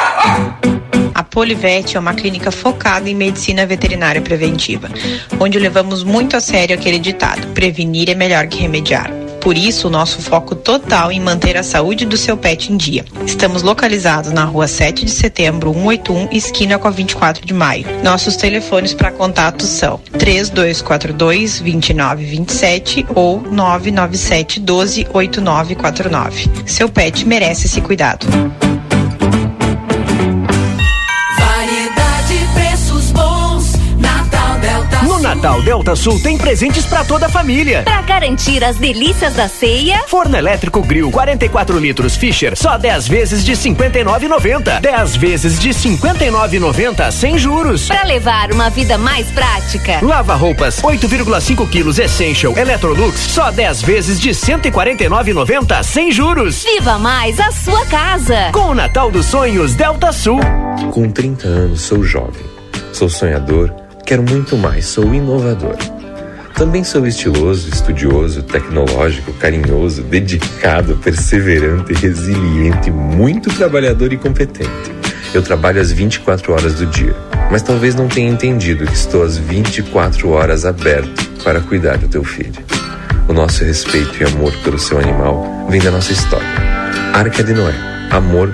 Polivete é uma clínica focada em medicina veterinária preventiva, onde levamos muito a sério aquele ditado: prevenir é melhor que remediar. Por isso, o nosso foco total em manter a saúde do seu pet em dia. Estamos localizados na rua 7 de setembro, 181, esquina com a 24 de maio. Nossos telefones para contato são 3242 2927 ou 997 12 8949. Seu pet merece esse cuidado. Natal Delta Sul tem presentes pra toda a família. Pra garantir as delícias da ceia, Forno elétrico Grill 44 litros Fischer, só 10 vezes de 59,90. 10 vezes de 59,90 sem juros. pra levar uma vida mais prática. Lava roupas 8,5 quilos Essential Electrolux, só 10 vezes de 149,90 sem juros. Viva mais a sua casa. Com o Natal dos Sonhos Delta Sul. Com 30 anos sou jovem, sou sonhador, quero muito mais, sou inovador. Também sou estiloso, estudioso, tecnológico, carinhoso, dedicado, perseverante, resiliente, muito trabalhador e competente. Eu trabalho às 24 horas do dia, mas talvez não tenha entendido que estou às 24 horas aberto para cuidar do teu filho. O nosso respeito e amor pelo seu animal vem da nossa história. Arca de Noé, amor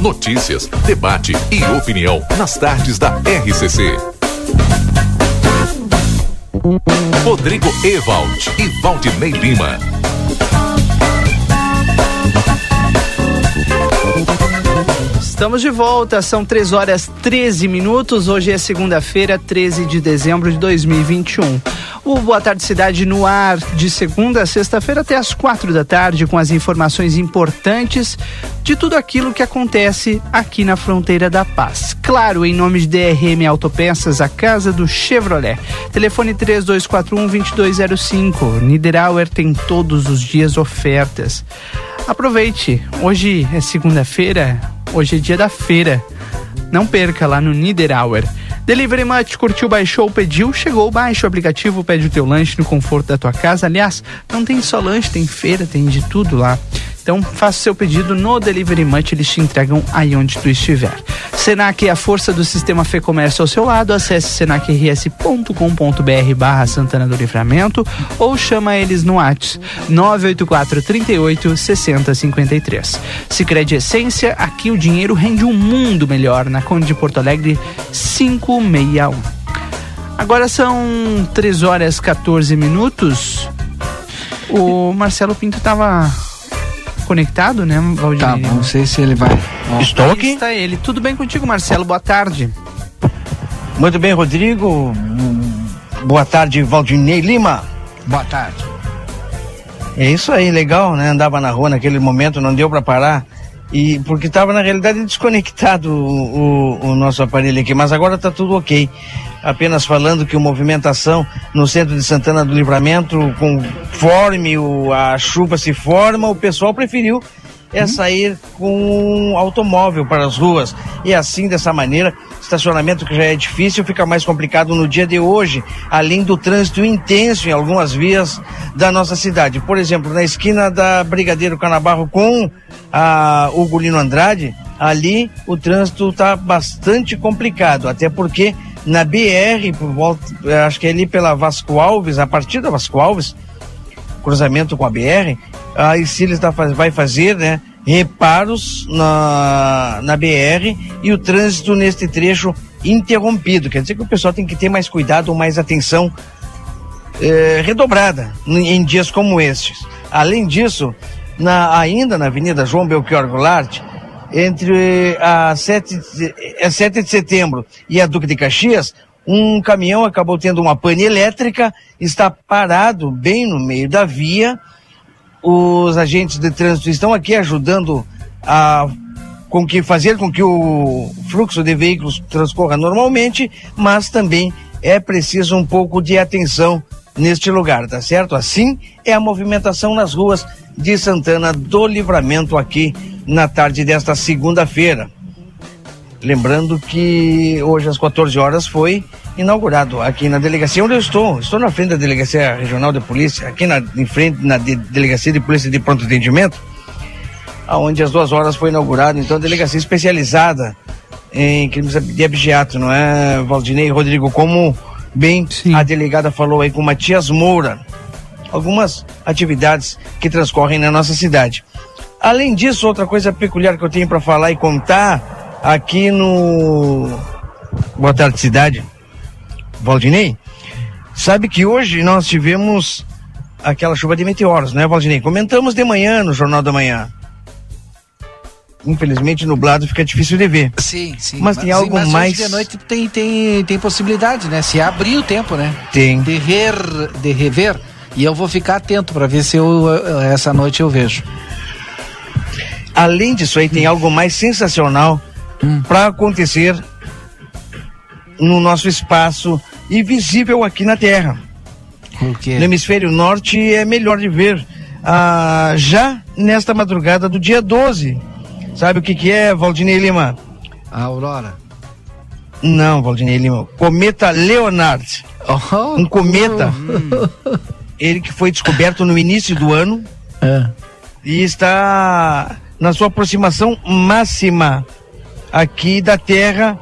Notícias, debate e opinião nas tardes da RCC. Rodrigo Ewald e Valdinei Lima. Estamos de volta, são 3 horas 13 minutos. Hoje é segunda-feira, 13 de dezembro de 2021. O Boa Tarde Cidade no ar de segunda a sexta-feira até as quatro da tarde com as informações importantes de tudo aquilo que acontece aqui na fronteira da paz. Claro, em nome de DRM Autopeças, a casa do Chevrolet. Telefone 3241-2205. Niederauer tem todos os dias ofertas. Aproveite, hoje é segunda-feira, hoje é dia da feira. Não perca lá no Niederauer. Delivery Much, curtiu, baixou, pediu, chegou, baixa o aplicativo, pede o teu lanche no conforto da tua casa. Aliás, não tem só lanche, tem feira, tem de tudo lá. Então, faça seu pedido no Delivery Much, eles te entregam aí onde tu estiver. Senac é a força do sistema Fê Comércio ao seu lado. Acesse senacrs.com.br barra Santana do Livramento ou chama eles no WhatsApp 984 38 60 53. Sicredi Essência, aqui o dinheiro rende um mundo melhor na Conde de Porto Alegre 561. Agora são 3 horas 14 minutos. O Marcelo Pinto tava conectado, né, Valdir? Tá, não sei se ele vai. Ó. Estou aqui. Está ele. Tudo bem contigo, Marcelo? Boa tarde. Muito bem, Rodrigo. Boa tarde, Valdinei Lima. Boa tarde. É isso aí, legal, né? Andava na rua naquele momento, não deu para parar. E porque estava na realidade desconectado o, o, o nosso aparelho aqui, mas agora está tudo ok. Apenas falando que a movimentação no centro de Santana do Livramento, conforme o, a chuva se forma, o pessoal preferiu é sair com um automóvel para as ruas. E assim, dessa maneira, estacionamento que já é difícil fica mais complicado no dia de hoje, além do trânsito intenso em algumas vias da nossa cidade. Por exemplo, na esquina da Brigadeiro Canabarro com a Ugolino Andrade, ali o trânsito está bastante complicado, até porque na BR, por volta, eh, acho que é ali pela Vasco Alves, a partir da Vasco Alves, cruzamento com a BR, a Isilis tá, vai fazer, né, reparos na, na BR e o trânsito neste trecho interrompido. Quer dizer que o pessoal tem que ter mais cuidado, mais atenção eh, redobrada em dias como estes. Além disso, na- ainda na Avenida João Belchior Goulart, entre a 7, de- a 7 de setembro e a Duque de Caxias, um caminhão acabou tendo uma pane elétrica, está parado bem no meio da via. Os agentes de trânsito estão aqui ajudando a com que fazer com que o fluxo de veículos transcorra normalmente, mas também é preciso um pouco de atenção neste lugar, tá certo? Assim é a movimentação nas ruas de Santana do Livramento aqui na tarde desta segunda-feira. Lembrando que hoje às 14 horas foi inaugurado aqui na delegacia onde eu estou. Estou na frente da delegacia regional de polícia, aqui na, em frente na de- delegacia de polícia de pronto atendimento aonde às duas horas foi inaugurado, então, a delegacia especializada em crimes de abigeato, não é, Valdinei Rodrigo? Como bem a delegada falou aí com Matias Moura, algumas atividades que transcorrem na nossa cidade. Além disso, outra coisa peculiar que eu tenho para falar e contar aqui no Boa Tarde Cidade, Valdinei, sabe que hoje nós tivemos aquela chuva de meteoros, né, Valdinei? Comentamos de manhã no Jornal da Manhã infelizmente nublado fica difícil de ver. Sim, sim. Mas tem sim, algo mas hoje mais. de noite tem, tem, tem possibilidade, né? Se abrir o tempo, né? Tem. De, ver, de rever. E eu vou ficar atento para ver se eu, essa noite eu vejo. Além disso aí, tem algo mais sensacional para acontecer no nosso espaço e visível aqui na Terra. No hemisfério norte é melhor de ver. Ah, já nesta madrugada do dia 12. Sabe o que, que é, Valdinei Lima? A aurora. Não, Valdinei Lima. Cometa Leonard. um cometa. Ele que foi descoberto no início do ano. E está na sua aproximação máxima aqui da Terra.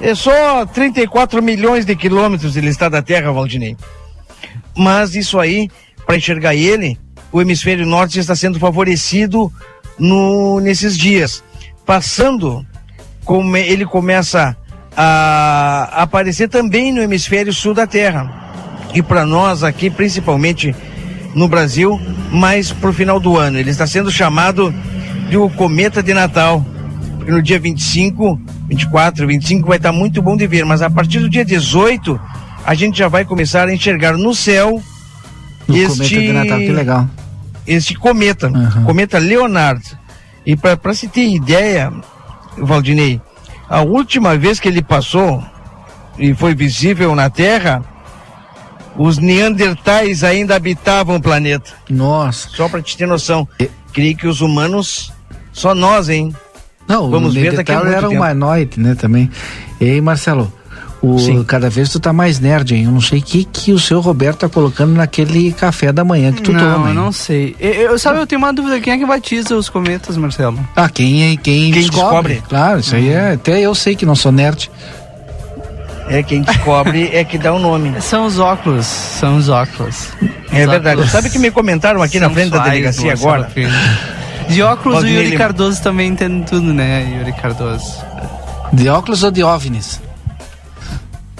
É só 34 milhões de quilômetros ele está da Terra, Valdinei. Mas isso aí, para enxergar ele, o hemisfério norte está sendo favorecido no, nesses dias. Passando, como ele começa a aparecer também no hemisfério sul da Terra. E para nós aqui, principalmente no Brasil, mais para o final do ano. Ele está sendo chamado de o cometa de Natal. Porque no dia 25, 24, 25 vai estar muito bom de ver, mas a partir do dia 18 a gente já vai começar a enxergar no céu No cometa de Natal, que legal. este cometa, cometa Leonardo. E para se ter ideia, Valdinei, a última vez que ele passou e foi visível na Terra, os neandertais ainda habitavam o planeta. Nossa. Só para te ter noção. Creio que os humanos, só nós, hein? Não, Vamos o ver daqui a era um tempo. humanoide, né, também. E aí, Marcelo, o, cada vez tu tá mais nerd, hein? Eu não sei o que, que o seu Roberto tá colocando naquele café da manhã que tu não, toma, eu hein? não sei. Eu, eu- sabe, eu tenho uma dúvida. Quem é que batiza os cometas, Marcelo? Ah, quem, quem, Quem descobre. descobre. Claro, isso aí é. Até eu sei que não sou nerd. É quem descobre é que dá o nome. São os óculos, são os óculos. É Os verdade. óculos Sabe que me comentaram aqui na frente da delegacia agora? De óculos, o Yuri Lima. Cardoso também entende tudo, né, Yuri Cardoso? De óculos ou de OVNIs?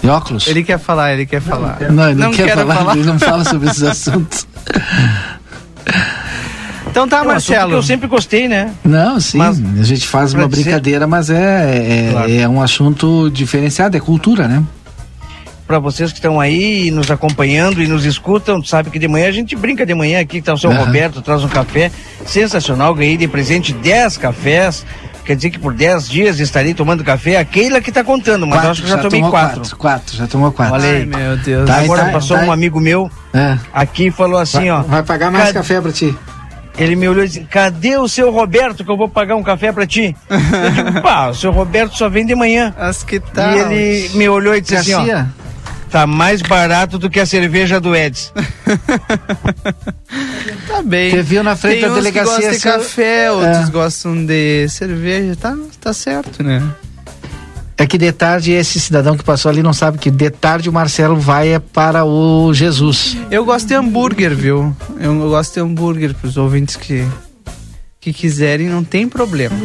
De óculos? Ele quer falar, ele quer falar. Não, ele não, quer quero falar, ele não fala sobre esses assuntos. Então tá, É um assunto Marcelo. que eu sempre gostei, né? Não, sim, Mas, a gente faz uma dizer- brincadeira, mas é, é, Claro. é um assunto diferenciado, é cultura, né? Para vocês que estão aí nos acompanhando e nos escutam, sabe que de manhã a gente brinca de manhã aqui, tá o seu Aham. Roberto, traz um café sensacional, ganhei de presente 10 cafés. Quer dizer que por 10 dias estarei tomando café. A Keila que tá contando, mas eu acho que já, tomei tomou quatro. quatro. Quatro, já tomou quatro. Olha aí. Ai, meu Deus. Tá, Agora tá, passou tá. um amigo meu É. aqui e falou assim, vai, ó. vai pagar mais "Cad- café pra ti. Ele me olhou e disse: Cadê o seu Roberto que eu vou pagar um café pra ti? Eu digo, pá, o seu Roberto só vem de manhã. As que tal? E ele me olhou e disse assim: ó? Tá mais barato do que a cerveja do Eds. Tá bem. Você viu na frente Tem da uns delegacia Que gostam de seu- café, outros É. gostam de cerveja. Tá, tá certo, né? É que de tarde esse cidadão que passou ali não sabe que de tarde o Marcelo vai é para o Jesus. Eu gosto de hambúrguer, viu? Eu, gosto de hambúrguer pros ouvintes que, que quiserem, não tem problema.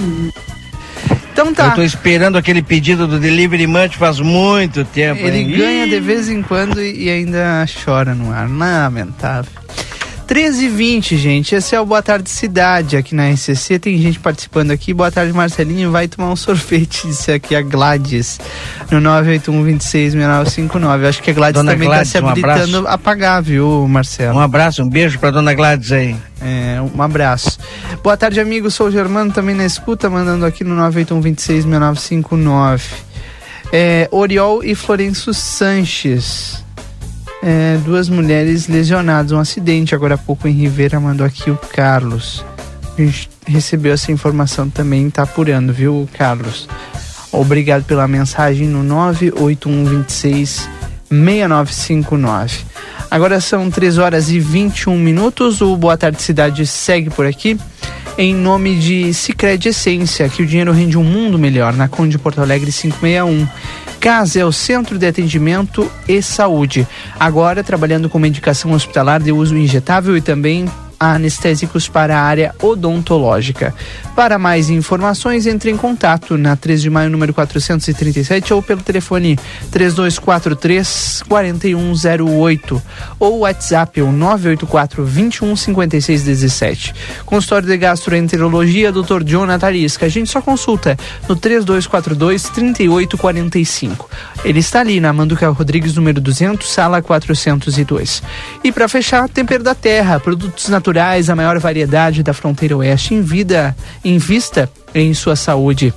Então tá. Eu tô esperando aquele pedido do Delivery Munch faz muito tempo. Ele hein? ganha de vez em quando e, e ainda chora no ar. Lamentável. 13 e 20 gente. Esse é o Boa Tarde Cidade aqui na RCC. Tem gente participando aqui. Boa tarde, Marcelinho. Vai tomar um sorvete, disse aqui a Gladys. No 981-26-6959. Acho que a Gladys Dona também Gladys, tá se um habilitando abraço. a pagar, viu, Marcelo? Um abraço, um beijo pra dona Gladys aí. É, um abraço. Boa tarde, amigo. Sou o Germano, também na escuta, mandando aqui no 981-26-6959. É, Oriol e Florencio Sanches. É, duas mulheres lesionadas. Um acidente agora há pouco em Ribeira mandou aqui o Carlos. A gente recebeu essa informação também, tá apurando, viu, Carlos? Obrigado pela mensagem no 98126 6959. Agora são 3 horas e 21 minutos. O Boa Tarde Cidade segue por aqui. Em nome de Cicred Essência, que o dinheiro rende um mundo melhor, na Conde Porto Alegre 561. CAS é o Centro de Atendimento e Saúde. Agora trabalhando com medicação hospitalar de uso injetável e também anestésicos para a área odontológica. Para mais informações, entre em contato na 3 de maio, número 437, ou pelo telefone 3243 4108 ou WhatsApp o 984 21 56 17. Consultório de Gastroenterologia, Dr. John Natarisca. A gente só consulta no 3242 3845. Ele está ali na Manduca Rodrigues, número 200, sala 402. E para fechar, Tempero da Terra, produtos naturais, a maior variedade da fronteira oeste em vida, em vista em sua saúde.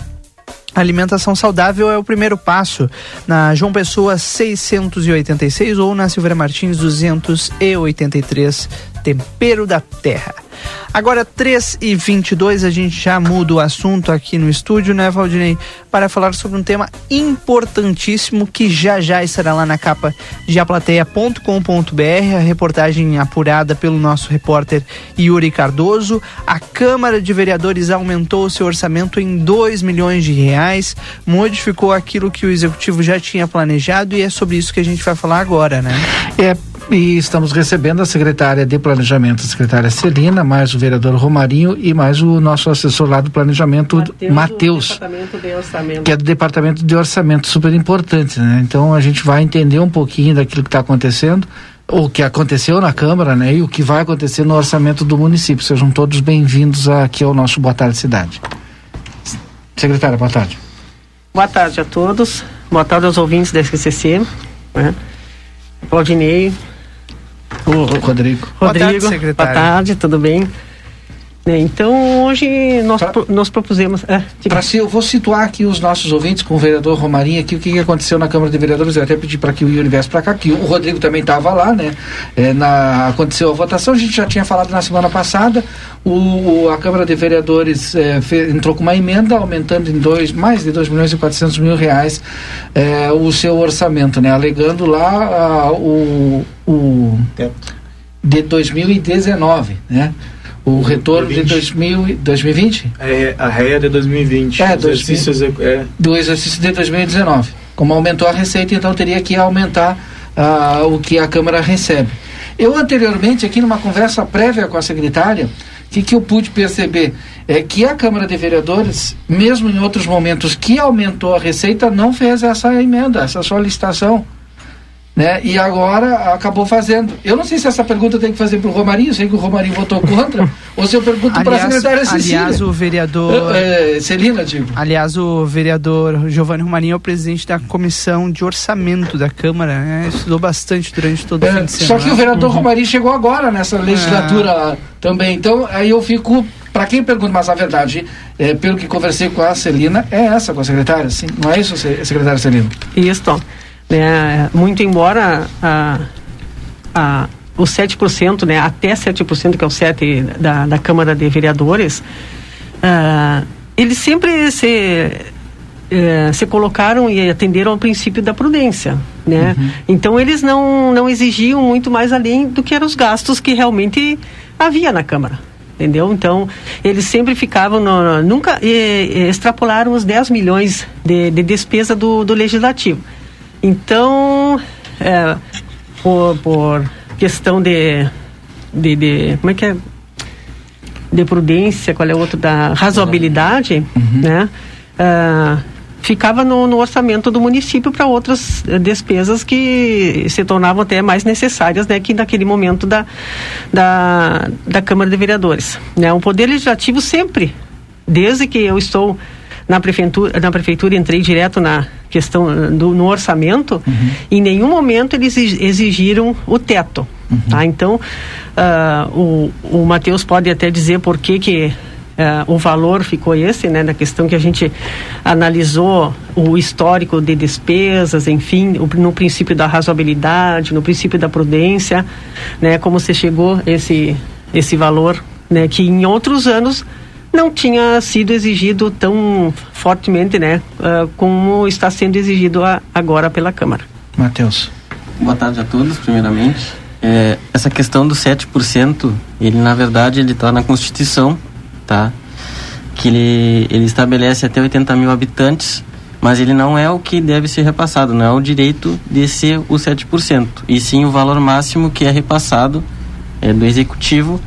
Alimentação saudável é o primeiro passo. Na João Pessoa 686 ou na Silveira Martins 283, Tempero da Terra. Agora, 3 e 22 a gente já muda o assunto aqui no estúdio, né, Valdinei? Para falar sobre um tema importantíssimo que já já estará lá na capa de aplateia.com.br, a reportagem apurada pelo nosso repórter Yuri Cardoso. A Câmara de Vereadores aumentou seu orçamento em 2 milhões de reais, modificou aquilo que o executivo já tinha planejado e é sobre isso que a gente vai falar agora, né? É, e estamos recebendo a secretária de Planejamento, a secretária Celina, mais o vereador Romarinho e mais o nosso assessor lá do Planejamento, Matheus, Departamento de Orçamento. que é do Departamento de Orçamento, super importante, né? Então a gente vai entender um pouquinho daquilo que está acontecendo, o que aconteceu na Câmara, né? E o que vai acontecer no orçamento do município. Sejam todos bem-vindos aqui ao nosso Boa Tarde Cidade. Secretária, boa tarde. Boa tarde a todos. Boa tarde aos ouvintes da SCC. Né? Claudinei. O Rodrigo. Rodrigo. Boa tarde. Boa tarde, tudo bem? Né, Então, hoje nós, pro- nós propusemos. É, Pra si- eu vou situar aqui os nossos ouvintes com o vereador Romarinho aqui, o que, que aconteceu na Câmara de Vereadores. Eu até pedi para que o Yuri viesse para cá, que o Rodrigo também estava lá, né? É, na, aconteceu a votação, a gente já tinha falado na semana passada. O, a Câmara de Vereadores é, fe- entrou com uma emenda aumentando em dois, mais de 2 milhões e 400 mil reais é, o seu orçamento, né? Alegando lá ah, o, o de 2019, né? O retorno de 2000, e- 2020? É, a REA de 2020. É, Os exercícios é, do exercício de 2019. Como aumentou a receita, então teria que aumentar ah, o que a Câmara recebe. Eu anteriormente, aqui numa conversa prévia com a secretária, o que, que eu pude perceber é que a Câmara de Vereadores, mesmo em outros momentos que aumentou a receita, não fez essa emenda, essa solicitação. Né? E agora acabou fazendo. Eu não sei se essa pergunta tem que fazer para o Romarinho, sei que o Romarinho votou contra, ou se eu pergunto para a secretária Cecília. aliás, o vereador. É, Celina, digo. Aliás, o vereador Giovanni Romarinho é o presidente da comissão de orçamento da Câmara, né? Estudou bastante durante todo o fim de Só semana. que o vereador Uhum. Romarinho chegou agora nessa legislatura também. Então, aí eu fico. Para quem pergunta, mas a verdade, é, pelo que conversei com a Celina, é essa com a secretária, sim? Não é isso, se- secretária Celina? Isso, né, muito embora a, a, o 7%, né, até 7%, que é o 7% da, da Câmara de Vereadores, ah, eles sempre se, eh, se colocaram e atenderam ao princípio da prudência. Né? Então, eles não, não exigiam muito mais além do que eram os gastos que realmente havia na Câmara. Entendeu? Então, eles sempre ficavam, no, nunca eh, extrapolaram os 10 milhões de, de despesa do, do legislativo. Então, é, por, por questão de, de, de- Como é que é? De prudência, qual é o outro? Da razoabilidade, né? Ah, ficava no, no orçamento do município para outras eh, despesas que se tornavam até mais necessárias, né? Que naquele momento da, da, da Câmara de Vereadores. Né? O Poder Legislativo sempre, desde que eu estou na prefeitura, na prefeitura entrei direto na questão eh, do no orçamento, em nenhum momento eles exi- exigiram o teto. Tá? Então, ah, o, o Matheus pode até dizer por que que ah, o valor ficou esse, né, na questão que a gente analisou o histórico de despesas, enfim, o- no princípio da razoabilidade, no princípio da prudência, né, como se chegou esse esse valor, né, que em outros anos não tinha sido exigido tão fortemente, né, ah, como está sendo exigido a- agora pela Câmara. Matheus. Boa tarde a todos, primeiramente. É, essa questão do 7%, ele na verdade ele está na Constituição, tá? Que ele, ele estabelece até 80 mil habitantes, mas ele não é o que deve ser repassado, não é o direito de ser o 7%, e sim o valor máximo que é repassado é, do executivo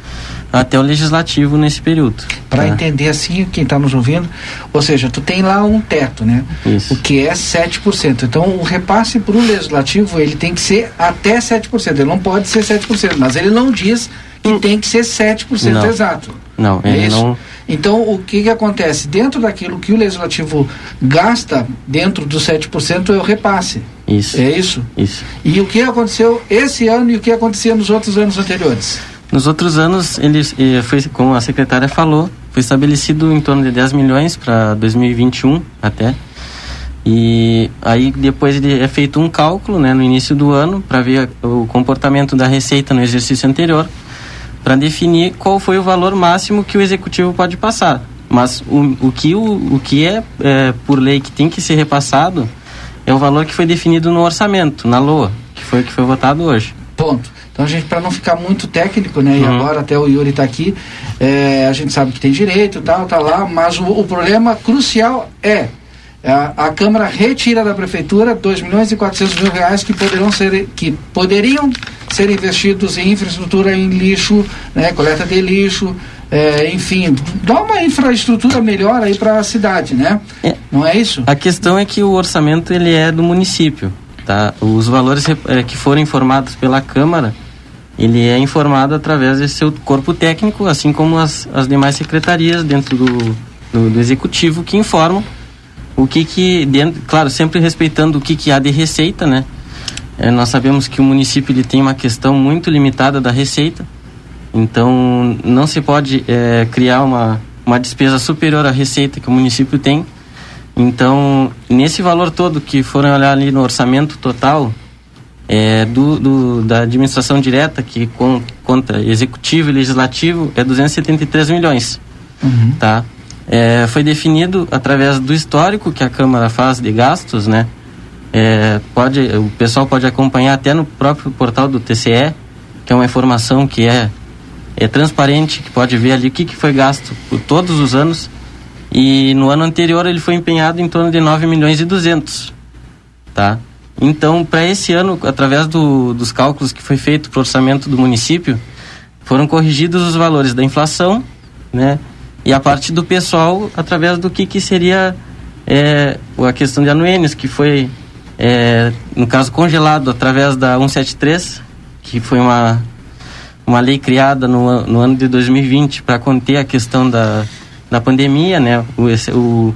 até o legislativo nesse período. Para tá? entender assim, quem está nos ouvindo, ou seja, tu tem lá um teto, né? O que é 7%. Então, o repasse para o legislativo, ele tem que ser até 7%. Ele não pode ser 7%, mas ele não diz que tem que ser 7% Não. exato. Não, É ele isso? não. Então, o que, que acontece? Dentro daquilo que o legislativo gasta, dentro dos 7%, é o repasse. Isso. É isso? Isso. E o que aconteceu esse ano e o que acontecia nos outros anos anteriores? Nos outros anos, ele foi, como a secretária falou, foi estabelecido em torno de 10 milhões para 2021 até. E aí depois ele é feito um cálculo, né, no início do ano para ver o comportamento da receita no exercício anterior, para definir qual foi o valor máximo que o executivo pode passar. Mas o, o que o, o que é, é por lei que tem que ser repassado é o valor que foi definido no orçamento, na LOA, que foi que foi votado hoje. Ponto. Então a gente, para não ficar muito técnico, né? E Uhum. agora até o Yuri está aqui, é, a gente sabe que tem direito e tal, tá lá, mas o, o problema crucial é a, a Câmara retira da Prefeitura 2 milhões e 400 mil reais que poderão ser, que poderiam ser investidos em infraestrutura em lixo, né? Coleta de lixo, é, enfim, dá uma infraestrutura melhor aí para a cidade, né? Não é isso? A questão é que o orçamento ele é do município, tá? Os valores eh, que foram informados pela Câmara, ele é informado através desse seu corpo técnico, assim como as, as demais secretarias dentro do, do, do executivo que informam o que que dentro, claro, sempre respeitando o que que há de receita, né? Eh, nós sabemos que o município ele tem uma questão muito limitada da receita, então não se pode eh, criar uma uma despesa superior à receita que o município tem. Então, nesse valor todo que foram olhar ali no orçamento total é, do, do- da administração direta, que con- conta executivo e legislativo, é 273 milhões. Tá? É, foi definido através do histórico que a Câmara faz de gastos, né? É, pode, o pessoal pode acompanhar até no próprio portal do TCE, que é uma informação que é, é transparente, que pode ver ali o que, que foi gasto por todos os anos. E no ano anterior ele foi empenhado em torno de 9 milhões e 200, tá? Então, para esse ano, através do, dos cálculos que foi feito para o orçamento do município, foram corrigidos os valores da inflação, né? E a parte do pessoal através do que, que seria é, a questão de anuênios, que foi, é, no caso, congelado através da 173, que foi uma, uma lei criada no, no ano de 2020 para conter a questão da, da pandemia, né? O, esse- o,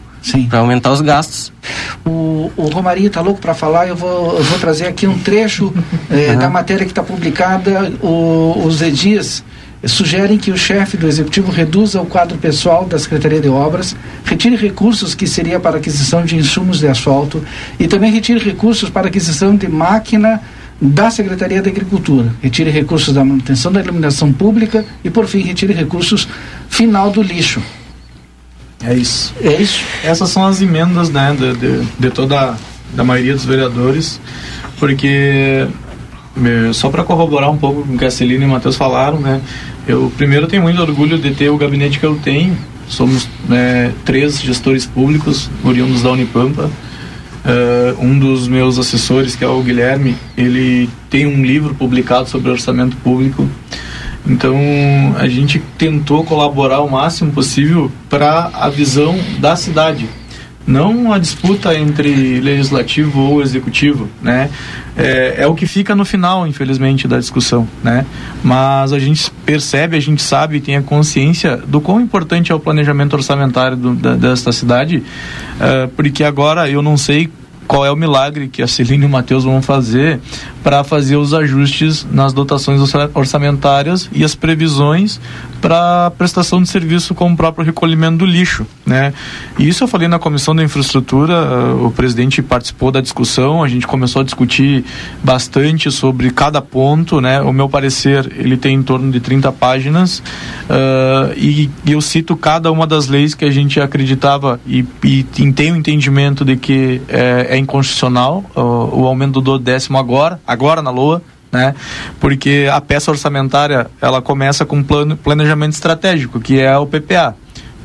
para aumentar os gastos. O, o Romarinho tá louco para falar, eu vou, eu vou trazer aqui um trecho eh, Aham. da matéria que está publicada. O, os edis sugerem que o chefe do executivo reduza o quadro pessoal da Secretaria de Obras, retire recursos que seria para aquisição de insumos de asfalto e também retire recursos para aquisição de máquina da Secretaria da Agricultura. Retire recursos da manutenção da iluminação pública e, por fim, retire recursos final do lixo. É isso. É isso. Essas são as emendas, né, de, de, de toda da maioria dos vereadores, porque só para corroborar um pouco com o que a Celina e o Matheus falaram, né, eu primeiro tenho muito orgulho de ter o gabinete que eu tenho. Somos né, três gestores públicos oriundos da Unipampa. Uh, um dos meus assessores, que é o Guilherme, ele tem um livro publicado sobre orçamento público. Então a gente tentou colaborar o máximo possível para a visão da cidade, não a disputa entre legislativo ou executivo, né? É, é, o que fica no final, infelizmente, da discussão, né? Mas a gente percebe, a gente sabe, tem a consciência do quão importante é o planejamento orçamentário do, da, desta cidade, uh, porque agora eu não sei qual é o milagre que a Celine e o Matheus vão fazer para fazer os ajustes nas dotações orçamentárias e as previsões para prestação de serviço com o próprio recolhimento do lixo, né? E isso eu falei na comissão da infraestrutura, uh, o presidente participou da discussão, a gente começou a discutir bastante sobre cada ponto, né? O meu parecer, ele tem em torno de 30 páginas uh, e, eu cito cada uma das leis que a gente acreditava e, e tem o entendimento de que é, é inconstitucional uh, o aumento do décimo agora, agora na LOA, né? Porque a peça orçamentária, ela começa com plano, planejamento estratégico, que é o PPA.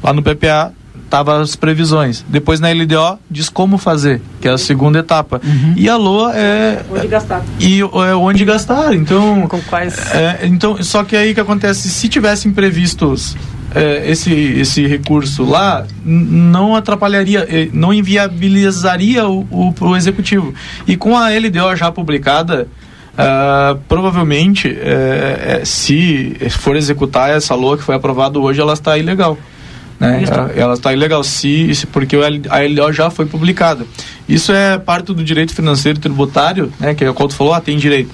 Lá no PPA tava as previsões. Depois na LDO diz como fazer, que é a segunda etapa. Uhum. E a LOA é onde gastar. E é onde gastar. Então, com quais? É, então, só que aí que acontece, se tivessem previstos é, esse, esse recurso lá não atrapalharia, não inviabilizaria o, o, o, executivo. E com a LDO já publicada, Uh, provavelmente, é, é, se for executar essa LOA que foi aprovada hoje, ela está ilegal. Né? Ela, está ilegal, se, se, porque a LDO já foi publicada. Isso é parte do direito financeiro e tributário, né, que o Couto falou, ah, tem direito.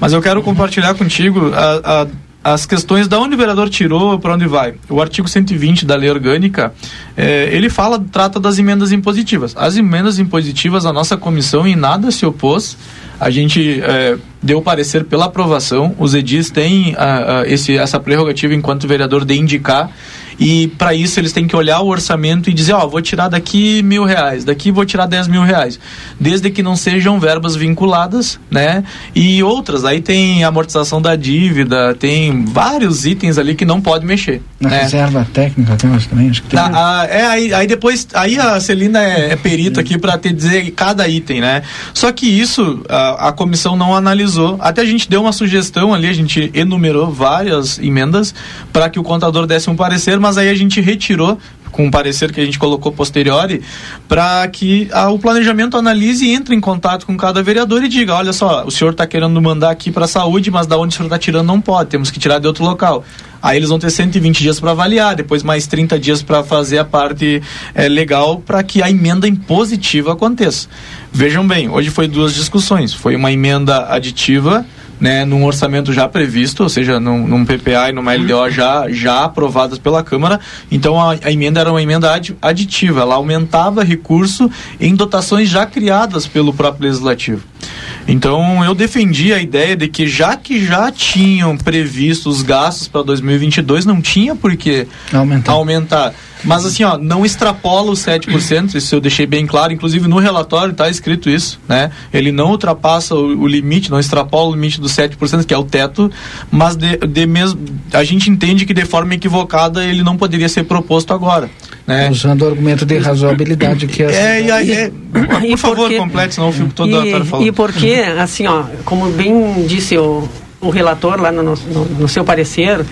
Mas eu quero compartilhar contigo a, a as questões da onde o vereador tirou para onde vai. O artigo 120 da lei orgânica, eh, ele fala, trata das emendas impositivas. As emendas impositivas, a nossa comissão em nada se opôs a gente é, deu parecer pela aprovação. Os edis têm a, a, esse, essa prerrogativa enquanto vereador de indicar e para isso eles têm que olhar o orçamento e dizer, ó, vou tirar daqui mil reais, daqui vou tirar dez mil reais, desde que não sejam verbas vinculadas, né? E outras, aí tem amortização da dívida, tem vários itens ali que não pode mexer. Na né? reserva técnica tem também, acho que tem. Na, a, é, aí, aí depois, aí a Celina é, é perito aqui para te dizer cada item, né? Só que isso a, a comissão não analisou, até a gente deu uma sugestão ali, a gente enumerou várias emendas para que o contador desse um parecer, mas aí a gente retirou com um parecer que a gente colocou posteriori, para que a, o planejamento analise e entre em contato com cada vereador e diga, olha só, o senhor está querendo mandar aqui para a saúde, mas da onde o senhor está tirando não pode, temos que tirar de outro local. Aí eles vão ter 120 dias para avaliar, depois mais 30 dias para fazer a parte é, legal para que a emenda impositiva aconteça. Vejam bem, hoje foi duas discussões. Foi uma emenda aditiva né, num orçamento já previsto, ou seja, num, num PPA e numa LDO já, já aprovadas pela Câmara. Então a, a emenda era uma emenda ad, aditiva, ela aumentava recurso em dotações já criadas pelo próprio Legislativo. Então eu defendi a ideia de que já que já tinham previsto os gastos para 2022, não tinha por que aumentar. aumentar. Mas assim, ó, não extrapola os 7%, isso eu deixei bem claro, inclusive no relatório está escrito isso, né? Ele não ultrapassa o, o, limite, não extrapola o limite dos 7%, que é o teto, mas de, de mesmo, a gente entende que de forma equivocada ele não poderia ser proposto agora. Né? Usando o argumento de razoabilidade que é, é, é, é por e favor, porque, complete, senão eu fico toda e, hora falando. E porque, assim, ó, como bem disse o, o relator lá no, no, no seu parecer,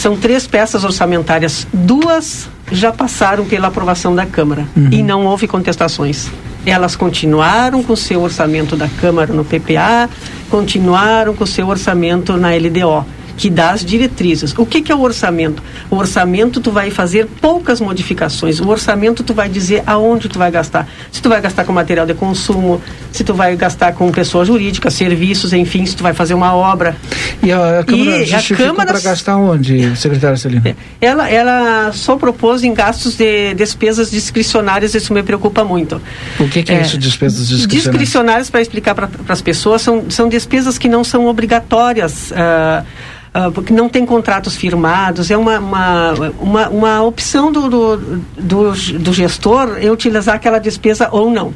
são três peças orçamentárias, duas já passaram pela aprovação da Câmara uhum. e não houve contestações. Elas continuaram com o seu orçamento da Câmara no PPA, continuaram com o seu orçamento na LDO que dá as diretrizes. O que, que é o orçamento? O orçamento tu vai fazer poucas modificações. O orçamento tu vai dizer aonde tu vai gastar. Se tu vai gastar com material de consumo, se tu vai gastar com pessoa jurídica, serviços, enfim, se tu vai fazer uma obra. E a Câmara E a Câmara- para gastar onde, secretária Celina? Ela, ela só propôs em gastos de despesas discricionárias, isso me preocupa muito. O que, que é, isso, despesas discricionárias? Discricionárias, para explicar para as pessoas, são, são despesas que não são obrigatórias. ah, ah, porque não tem contratos firmados, é uma, uma, uma, uma opção do, do, do, do gestor é utilizar aquela despesa ou não.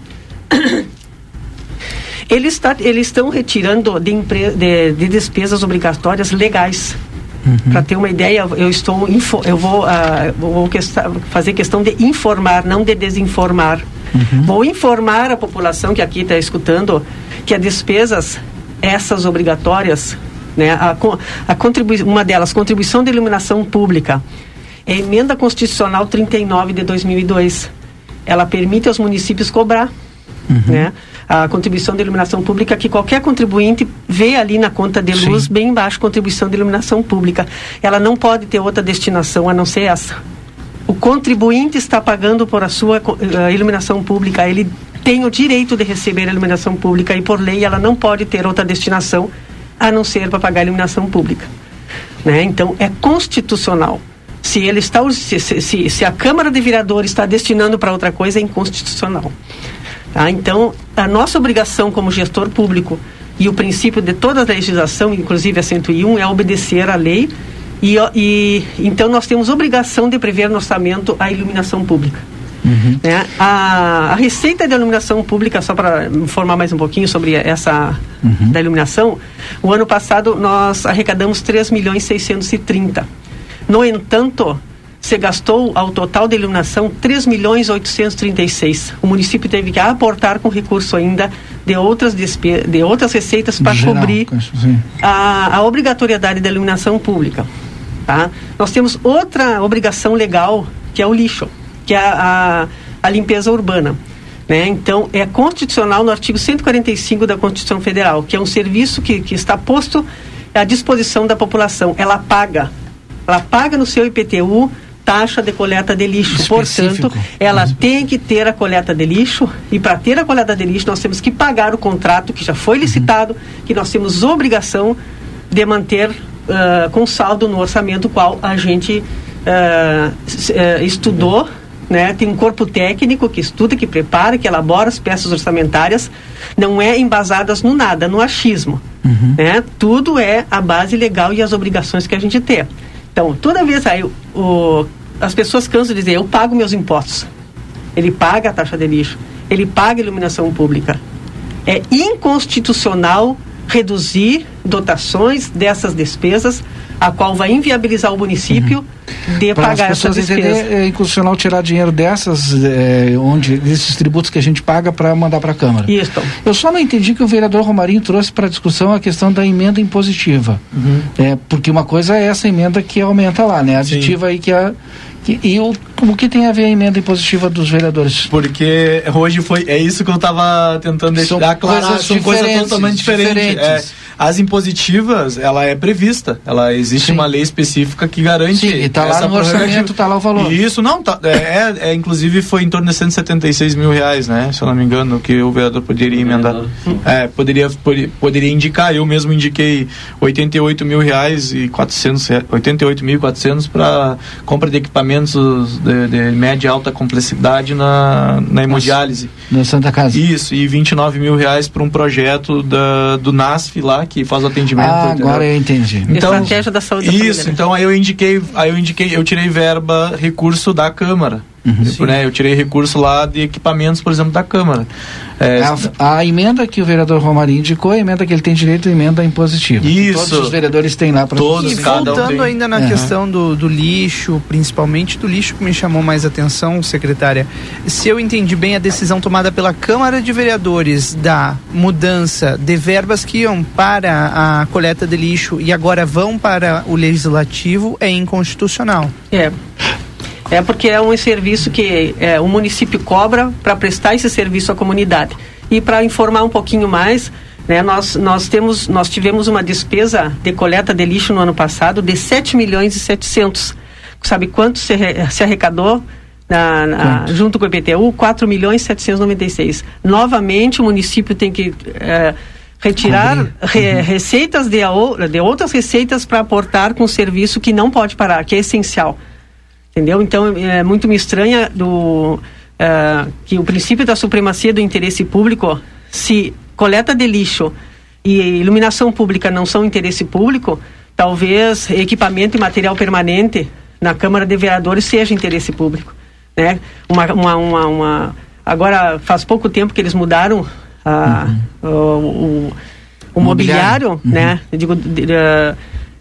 Eles, tá, eles estão retirando de, empre- de, de despesas obrigatórias legais. Para ter uma ideia, eu estou info, eu vou, ah, vou questa- fazer questão de informar, não de desinformar. Vou informar a população que aqui está escutando que as despesas, essas obrigatórias, né, a, a contribui, uma delas, contribuição de iluminação pública, é a emenda constitucional 39 de 2002. Ela permite aos municípios cobrar né? A contribuição de iluminação pública que qualquer contribuinte vê ali na conta de luz, bem embaixo, contribuição de iluminação pública. Ela não pode ter outra destinação a não ser essa. O contribuinte está pagando por a sua eh, iluminação pública, ele tem o direito de receber a iluminação pública e por lei ela não pode ter outra destinação a não ser para pagar a iluminação pública. Né? Então é constitucional. Se ele está se, se- se, a Câmara de Vereadores está destinando para outra coisa é inconstitucional. Tá? Então, a nossa obrigação como gestor público e o princípio de toda a legislação, inclusive a 101, é obedecer à lei. E, e então nós temos obrigação de prever no orçamento a iluminação pública. Né? A, a receita de iluminação pública, só para informar mais um pouquinho sobre essa da iluminação, o ano passado nós arrecadamos 3 milhões 630. No entanto, se gastou ao total de iluminação 3 milhões 836. O município teve que aportar com recurso ainda de outras, despe de outras receitas para cobrir a, a obrigatoriedade da iluminação pública. Tá? Nós temos outra obrigação legal, que é o lixo, que é a, a, a limpeza urbana. Né? Então, é constitucional no artigo 145 da Constituição Federal, que é um serviço que, que está posto à disposição da população. Ela paga. Ela paga no seu IPTU taxa de coleta de lixo. Portanto, ela tem que ter a coleta de lixo e para ter a coleta de lixo nós temos que pagar o contrato que já foi licitado, que nós temos obrigação de manter ah, com saldo no orçamento qual a gente s- eh, estudou, né? Tem um corpo técnico que estuda, que prepara, que elabora as peças orçamentárias, não é embasadas no nada, no achismo, né? Tudo é a base legal e as obrigações que a gente tem. Então, toda vez aí o, as pessoas cansam de dizer, eu pago meus impostos. Ele paga a taxa de lixo, ele paga a iluminação pública. É inconstitucional reduzir dotações dessas despesas, a qual vai inviabilizar o município de Para as pagar essa pessoas despesa. entenderem, é inconstitucional tirar dinheiro dessas, é, onde, desses tributos que a gente paga para mandar para a Câmara. Isso. Eu só não entendi que o vereador Romarinho trouxe para discussão a questão da emenda impositiva. É, porque uma coisa é essa emenda que aumenta lá, né? A aditiva aí que é. que- e o, o que tem a ver a emenda impositiva dos vereadores? Porque hoje foi. É isso que eu tava tentando São deixar claro. coisas São coisas totalmente diferentes. diferentes. É, as impositivas, ela é prevista. Ela existe uma lei específica que garante. Sim, e tá lá no orçamento, prerrogativa. tá lá o valor. Isso, não, tá, é, é, é, inclusive foi em torno de 176 mil reais, né? Se eu não me engano, que o vereador poderia emendar. É, poderia, poderia, indicar, eu mesmo indiquei 88 mil reais e 400, rea- 88 mil e 400 para compra de equipamentos de, de média e alta complexidade na, na hemodiálise. Na Santa Casa. Isso, e 29 mil reais para um projeto da, do NASF lá, que faz o atendimento. Ah, entendeu? agora eu entendi. Estratégia da saúde da Isso, família, né? então aí eu indiquei, aí eu indiquei, eu tirei verba, recurso da Câmara. Uhum. Eu, né, eu tirei recurso lá de equipamentos, por exemplo, da Câmara. É, A, a emenda que o vereador Romarinho indicou é a emenda que ele tem direito, a emenda impositiva. Isso. Todos os vereadores têm lá para E voltando ainda na Aham. questão do, do lixo, principalmente do lixo que me chamou mais atenção, secretária. Se eu entendi bem a decisão tomada pela Câmara de Vereadores da mudança de verbas que iam para a coleta de lixo e agora vão para o legislativo é inconstitucional. É. É porque é um serviço que é, o município cobra para prestar esse serviço à comunidade. E para informar um pouquinho mais, Né? Nós, nós, temos, nós tivemos uma despesa de coleta de lixo no ano passado de 7 milhões e 700. Sabe quanto se, se arrecadou na, na- junto com o IPTU? 4 milhões e 796. Novamente, o município tem que eh, retirar re- receitas de, de outras receitas para aportar com um serviço que não pode parar, que é essencial. Entendeu? Então, é muito me estranha do, eh, que o princípio da supremacia do interesse público, se coleta de lixo e iluminação pública não são interesse público, talvez equipamento e material permanente na Câmara de Vereadores seja interesse público. Né? Uma, uma, uma, uma- agora, faz pouco tempo que eles mudaram a, o, o, o Mobiliário. mobiliário, né? Eu digo, de- de-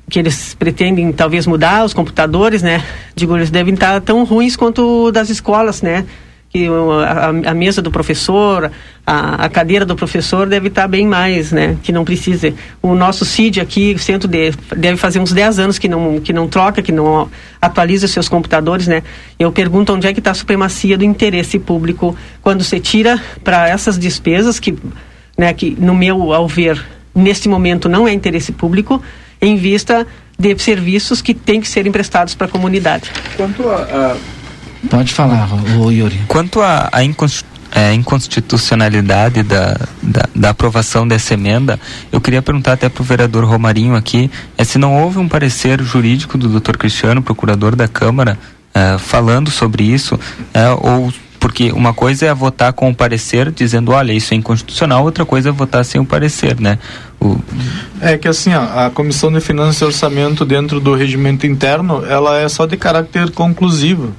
que eles pretendem talvez mudar os computadores, né? Digo, eles devem estar tão ruins quanto das escolas, né? Que a, a mesa do professor, a, a cadeira do professor deve estar bem mais, né? Que não precisa. O nosso CID aqui, o centro de, deve fazer uns 10 anos que não, que não troca, que não atualiza seus computadores, né? Eu pergunto onde é que está a supremacia do interesse público quando você tira para essas despesas que, né, que no meu ao ver, neste momento não é interesse público, em vista de serviços que têm que ser emprestados para a comunidade. Quanto a, Pode falar, o Yuri. Quanto à é, inconstitucionalidade da, da, da aprovação dessa emenda, eu queria perguntar até para o vereador Romarinho aqui, é se não houve um parecer jurídico do Dr. Cristiano, procurador da Câmara, é, falando sobre isso, é, ou porque uma coisa é votar com o parecer dizendo, olha, isso é inconstitucional, outra coisa é votar sem o parecer, né? O, É que assim, ó, a Comissão de Finanças e Orçamento dentro do regimento interno, ela é só de caráter conclusivo.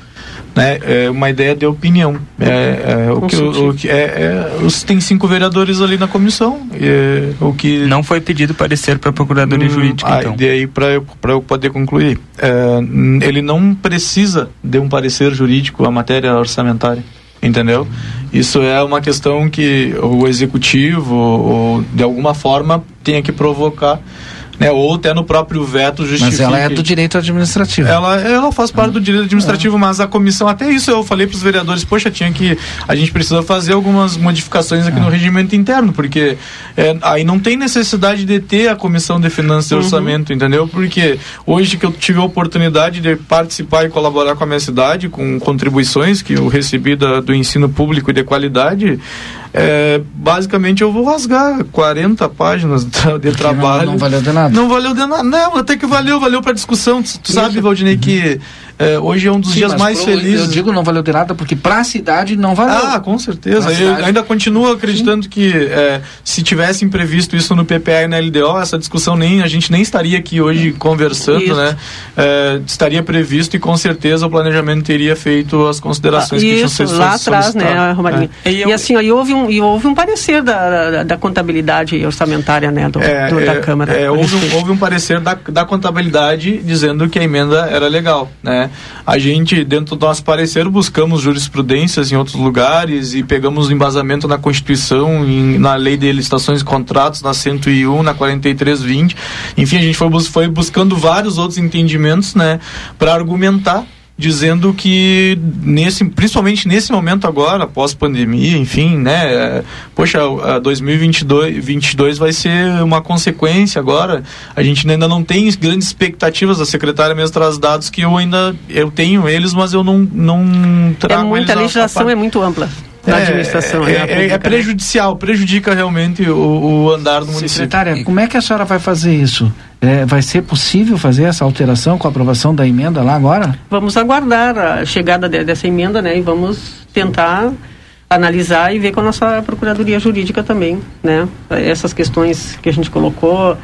Né? É uma ideia de opinião. É, é, o que, o, que é, é, os, tem cinco vereadores ali na comissão. é, o que não foi pedido parecer para a Procuradoria Jurídica, ah, então. Daí para eu, pra eu poder concluir, é, ele não precisa de um parecer jurídico a matéria orçamentária. Entendeu? Isso é uma questão que o executivo, ou, de alguma forma, tenha que provocar, né? ou até no próprio veto justifique. Mas ela é do direito administrativo. Ela, ela faz parte do direito administrativo, mas a comissão, até isso eu falei para os vereadores, poxa, tinha que. A gente precisa fazer algumas modificações aqui no regimento interno, porque é, aí não tem necessidade de ter a comissão de finanças e Uhum. orçamento, entendeu? Porque hoje que eu tive a oportunidade de participar e colaborar com a minha cidade, com contribuições que eu recebi da, do ensino público e de qualidade. É, basicamente eu vou rasgar 40 páginas de, trabalho. não valeu de nada. Não valeu de nada. Não, até que valeu, valeu para discussão. Tu, tu sabe, Valdinei, que é, hoje é um dos Sim, dias mais pro- felizes. Eu digo não valeu de nada porque para a cidade não valeu. Ah, com certeza. Pra Eu cidade. ainda continuo acreditando que é, se tivessem previsto isso no PPA e na LDO, essa discussão nem a gente nem estaria aqui hoje conversando, Isso. né? É, estaria previsto e com certeza o planejamento teria feito as considerações que tinham Isso, sido lá atrás, né, solicitadas. Romarinho? É. E, assim, ó, e houve um, e houve um parecer da, da, da contabilidade orçamentária, né, do, É, do- da é, Câmara. é, houve, um, houve um parecer da, da contabilidade dizendo que a emenda era legal, né? A gente, dentro do nosso parecer, buscamos jurisprudências em outros lugares e pegamos embasamento na Constituição, em- na Lei de Licitações e Contratos, na 101, na 4320. Enfim, a gente foi, foi buscando vários outros entendimentos, né? Para argumentar dizendo que nesse principalmente nesse momento agora pós pandemia enfim né é, poxa a 2022 22 vai ser uma consequência agora a gente ainda não tem grandes expectativas a secretária mesmo traz dados que eu ainda eu tenho eles mas eu não não É trago muita eles a- a legislação, é muito ampla administração. é, né, é- é pública, né? prejudicial prejudica realmente o, o andar do município Secretária, como é que a senhora vai fazer isso? É, vai ser possível fazer essa alteração com a aprovação da emenda lá agora? Vamos aguardar a chegada de- dessa emenda, né, e vamos tentar analisar e ver com a nossa Procuradoria Jurídica também, né, essas questões que a gente colocou.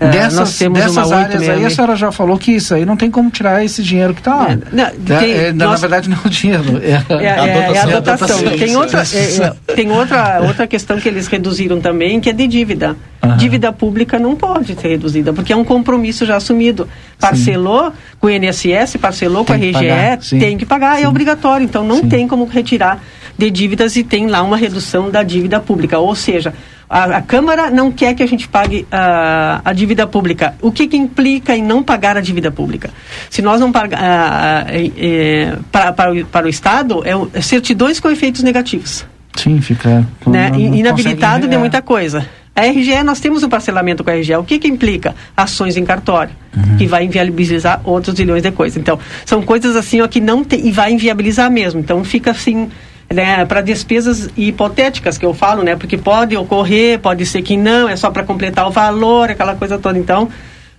Eh, dessas nós temos dessas uma áreas aí, a 866. senhora já falou que isso aí não tem como tirar esse dinheiro que está lá. É, não, É, tem- é, na, nós- na verdade, não é o dinheiro. É, É, é- é a dotação. Tem, outra, é, é, tem outra, outra questão que eles reduziram também, que é de dívida. Dívida pública não pode ser reduzida, porque é um compromisso já assumido. Parcelou com o INSS, parcelou com a Tem que RGE, pagar, sim. tem que pagar, é obrigatório. Então não tem como retirar de dívidas e tem lá uma redução da dívida pública. Ou seja, a, a Câmara não quer que a gente pague a, a dívida pública. O que, que implica em não pagar a dívida pública? Se nós não pagar para, para, o, para o Estado, é, é certidões com efeitos negativos Sim, fica. né? não- não In- inabilitado de muita coisa. A RGE, nós temos um parcelamento com a RGE. O que que implica? Ações em cartório, que vai inviabilizar outros bilhões de coisas. Então, são coisas assim ó, que não tem, e vai inviabilizar mesmo. Então, fica assim, né, para despesas hipotéticas que eu falo, né? Porque pode ocorrer, pode ser que não, é só para completar o valor, aquela coisa toda. Então,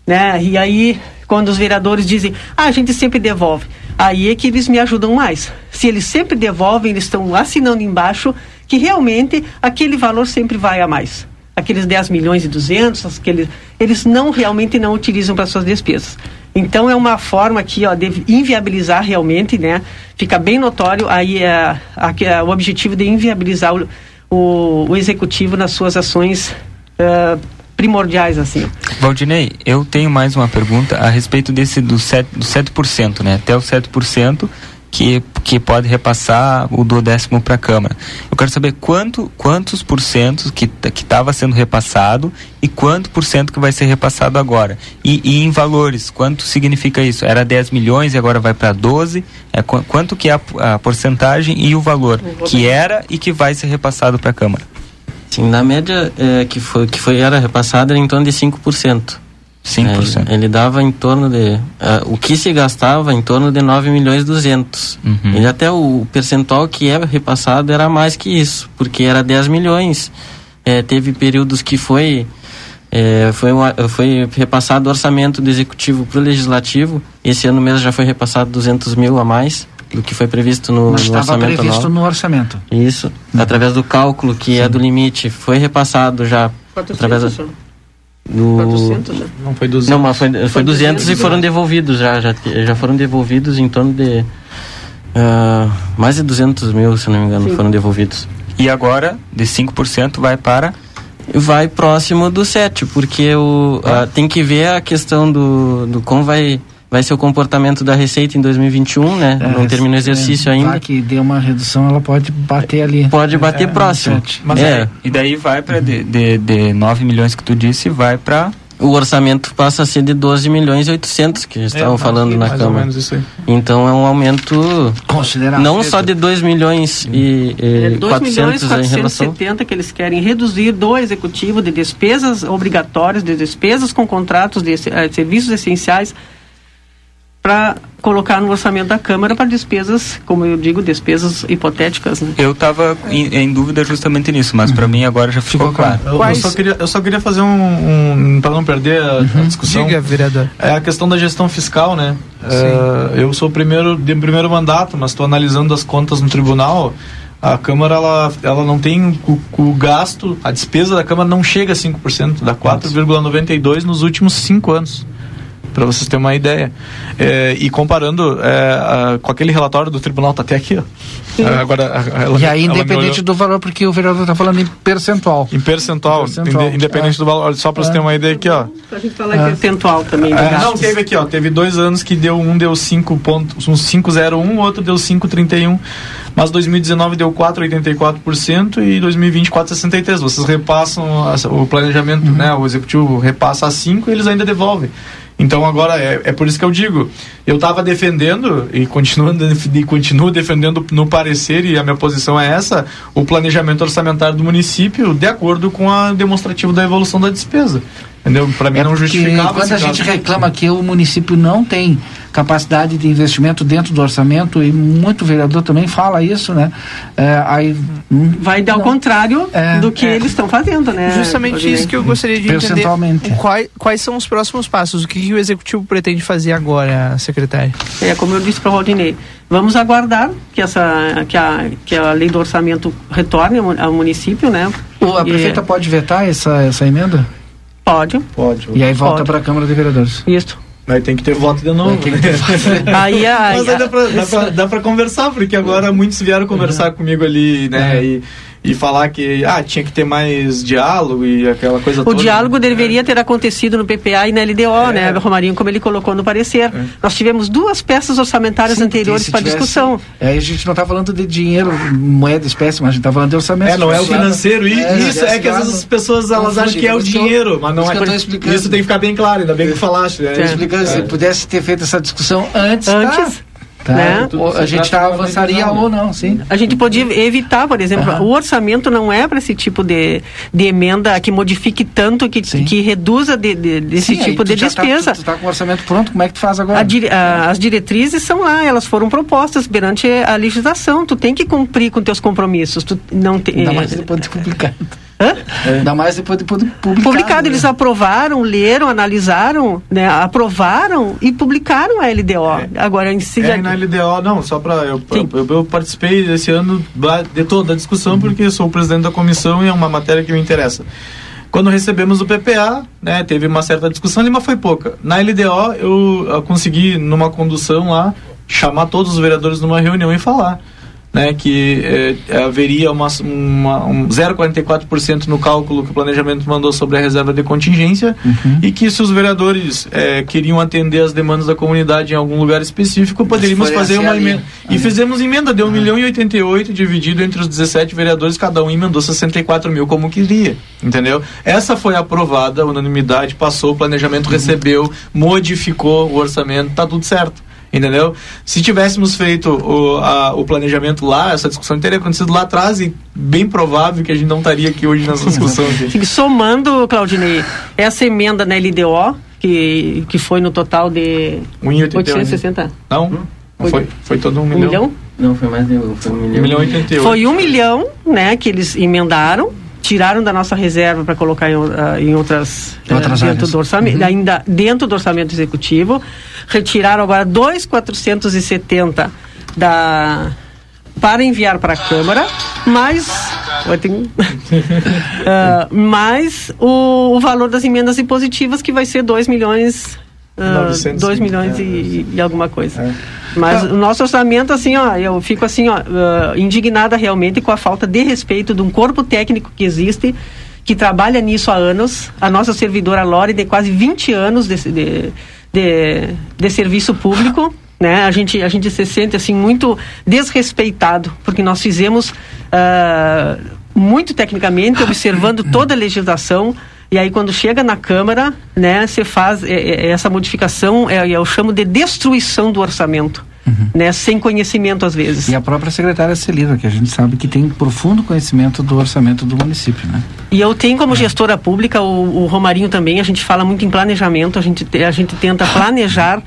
né? E aí, quando os vereadores dizem, ah, a gente sempre devolve, aí é que eles me ajudam mais. Se eles sempre devolvem, eles estão assinando embaixo que realmente aquele valor sempre vai a mais. Aqueles 10 milhões e 200, aqueles, eles não realmente não utilizam para suas despesas. Então é uma forma aqui ó, de inviabilizar realmente, né? Fica bem notório aí é, aqui, é, o objetivo de inviabilizar o, o, o executivo nas suas ações eh, primordiais, assim. Valdinei, eu tenho mais uma pergunta a respeito desse do 7%, do 7% né? Até o 7% que, que pode repassar o do décimo para a Câmara. Eu quero saber quanto, quantos por cento que estava sendo repassado e quanto por cento que vai ser repassado agora. E, e em valores, quanto significa isso? Era 10 milhões e agora vai para 12? É, qu quanto que é a, a porcentagem e o valor que era e que vai ser repassado para a Câmara? Sim, na média é, que, foi, que foi, era repassada era em torno de 5%. 5%. É, ele dava em torno de. Uh, o que se gastava em torno de 9 milhões e 200. Uhum. Ele até o percentual que é repassado era mais que isso, porque era 10 milhões. É, teve períodos que foi. É, foi, uma, foi repassado o orçamento do executivo para o legislativo. Esse ano mesmo já foi repassado 200 mil a mais do que foi previsto no, Mas no estava orçamento previsto anual. no orçamento. Isso, através do cálculo que é do limite, foi repassado já através da- do 400 já. Não foi 200. Não, mas foi, foi, Foi 200 e 200 foram devolvidos já, já, já foram devolvidos em torno de ah, mais de 200 mil, se não me engano, Sim. foram devolvidos. E agora, de 5% vai para vai próximo do 7, porque o, ah, tem que ver a questão do, do como vai, vai ser o comportamento da Receita em 2021, né? É, não terminou o exercício é, ainda. Que deu uma redução, ela pode bater ali. Pode bater É, próximo. sete. Mas É. é. E daí vai para de, de, de 9 milhões que tu disse, vai para O orçamento passa a ser de 12 milhões e 800, que já estavam não, falando na mais ou Câmara. menos isso aí. Então é um aumento considerável. não só de 2 milhões e, É e 2 milhões 400 em relação 470 que eles querem reduzir do executivo de despesas obrigatórias, de despesas com contratos de eh, serviços essenciais para colocar no orçamento da Câmara para despesas, como eu digo, despesas hipotéticas. Né? Eu estava em, em dúvida justamente nisso, mas para mim agora já ficou, claro. Eu, eu só queria, eu só queria fazer um, um para não perder a, a discussão. Diga, vereador. É a questão da gestão fiscal, né? É, eu sou o primeiro de primeiro mandato, mas estou analisando as contas no tribunal. A Câmara ela, ela não tem o, o gasto, a despesa da Câmara não chega a 5%, dá 4,92 nos últimos cinco anos. Para vocês terem uma ideia. É, e comparando é, a- com aquele relatório do tribunal, tá até aqui, ó. É, Agora, ela- E aí, independente olhou- do valor, porque o vereador está falando em percentual. Em percentual, Percentual, inde- independente é. do valor. Só para você É. ter uma ideia aqui, ó. Para a gente falar em percentual também. É, gastos. não, teve aqui, ó. Teve dois anos que deu um deu 5 pontos, um 501, o outro deu 531. Mas 2019 deu 4,84% e 2020 4,63%. Vocês repassam o planejamento, né? O executivo repassa a 5 e eles ainda devolvem. Então agora é, é por isso que eu digo, eu estava defendendo e continuo, e continuo defendendo no parecer e a minha posição é essa, o planejamento orçamentário do município de acordo com a demonstrativo da evolução da despesa. Entendeu? Para mim É não justificava quando a gente reclama que o município não tem capacidade de investimento dentro do orçamento e muito vereador também fala isso, né? É, aí hum, Vai dar ao contrário do que eles estão fazendo, né? Justamente isso que eu gostaria de entender. Percentualmente. Quais, quais são os próximos passos? O que, que o executivo pretende fazer agora, secretário? É, como eu disse para o Rodinei, vamos aguardar que, essa, que, a, que a lei do orçamento retorne ao, município, né? O- a E- prefeita pode vetar essa, essa emenda? Pode. Pode. E aí volta para a Câmara de Vereadores. Isso. Aí tem que ter voto de novo. Tem que ter voto. Aí, Mas aí dá pra, dá, pra, dá pra conversar, porque agora muitos vieram conversar comigo ali, né? E, e falar que ah, tinha que ter mais diálogo e aquela coisa O toda. diálogo deveria ter acontecido no PPA e na LDO, né, Romarinho, como ele colocou no parecer. Nós tivemos duas peças orçamentárias Sim, anteriores para tivesse- discussão. É, a gente não está falando de dinheiro, moeda, espécie, mas a gente está falando de orçamento. É, não é o financeiro. E É, isso é que às vezes as pessoas elas acham que é o dinheiro, mas não Isso é. que eu tô explicando. Isso tem que ficar bem claro, ainda bem que falaste. Né? Explicando, se pudesse ter feito essa discussão antes, Antes, tá? Tá. Né? Ou a gente tá avançaria ou não, sim. A gente podia evitar, por exemplo, o orçamento não é para esse tipo de, de emenda que modifique tanto, que, que reduza de, de- desse Sim, tipo de já tá- despesa. tu, tu tá com o orçamento pronto, como é que tu faz agora? A dire- a- as diretrizes são lá, elas foram propostas perante a legislação. Tu tem que cumprir com teus compromissos. Tu não tem. Ainda mais depois de Ainda mais depois de publicado. Publicado, né? eles aprovaram, leram, analisaram, né, aprovaram e publicaram a LDO. Agora, em si, É, na LDO, não, só para eu, eu, eu participei esse ano de toda a discussão porque sou o presidente da comissão e é uma matéria que me interessa. Quando recebemos o PPA, né, teve uma certa discussão ali, mas foi pouca. Na LDO, eu, eu consegui, numa condução lá, chamar todos os vereadores numa reunião e falar né, que eh, haveria uma, uma, um 0,44% no cálculo que o planejamento mandou sobre a reserva de contingência e que se os vereadores eh, queriam atender as demandas da comunidade em algum lugar específico, poderíamos fazer assim uma ali. emenda. E fizemos emenda, deu 1 milhão e 88 dividido entre os 17 vereadores, cada um emendou 64 mil como queria, entendeu? Essa foi aprovada, unanimidade, passou, o planejamento recebeu, modificou o orçamento, tá tudo certo. Entendeu? Se tivéssemos feito o, a- o planejamento lá, essa discussão teria acontecido lá atrás e bem provável que a gente não estaria aqui hoje nessa discussão. aqui. Somando, Claudinei, essa emenda na LDO, que, que foi no total de 1,81. 860. Não? Não foi, foi todo um, Um milhão. milhão? Não, foi mais de foi um milhão. Um milhão e 88. Foi um milhão, né, que eles emendaram, tiraram da nossa reserva para colocar em, ah, em outras, Outras dentro áreas. do orçamento, Uhum. ainda dentro do orçamento executivo, retiraram agora 2,470 da para enviar para a Câmara, mais Vai ter- Ah, mais o, o valor das emendas impositivas que vai ser 2 milhões ah, 900, 2 milhões é, e, e alguma coisa. Mas o nosso orçamento, assim, ó, eu fico assim, ó, ah, indignada realmente com a falta de respeito de um corpo técnico que existe, que trabalha nisso há anos. A nossa servidora Lore, de quase 20 anos de, de, de, de serviço público. Né? A, gente, a gente se sente assim muito desrespeitado, porque nós fizemos ah, muito tecnicamente, observando toda a legislação, e aí quando chega na Câmara, né, você faz é, é, essa modificação, é, eu chamo de destruição do orçamento, né, sem conhecimento às vezes. E a própria secretária Celina, que a gente sabe que tem profundo conhecimento do orçamento do município, né? E eu tenho como gestora pública, o, o Romarinho também, a gente fala muito em planejamento, a gente, te- a gente tenta planejar,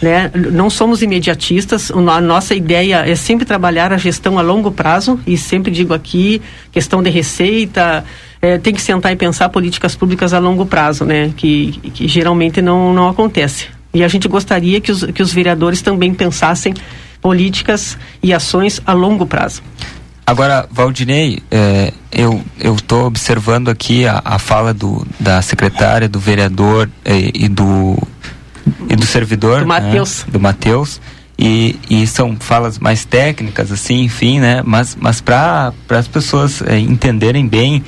né? não somos imediatistas, a nossa ideia é sempre trabalhar a gestão a longo prazo, e sempre digo aqui, questão de receita, eh, tem que sentar e pensar políticas públicas a longo prazo, né? que, que geralmente não, não acontece. E a gente gostaria que os, que os vereadores também pensassem políticas e ações a longo prazo. Agora, Valdinei, é, eu estou observando aqui a, a fala do, da secretária, do vereador é, e do e do servidor, Do Matheus. né, do Matheus, e, e são falas mais técnicas, assim, enfim, né? Mas mas para as pessoas é, entenderem bem,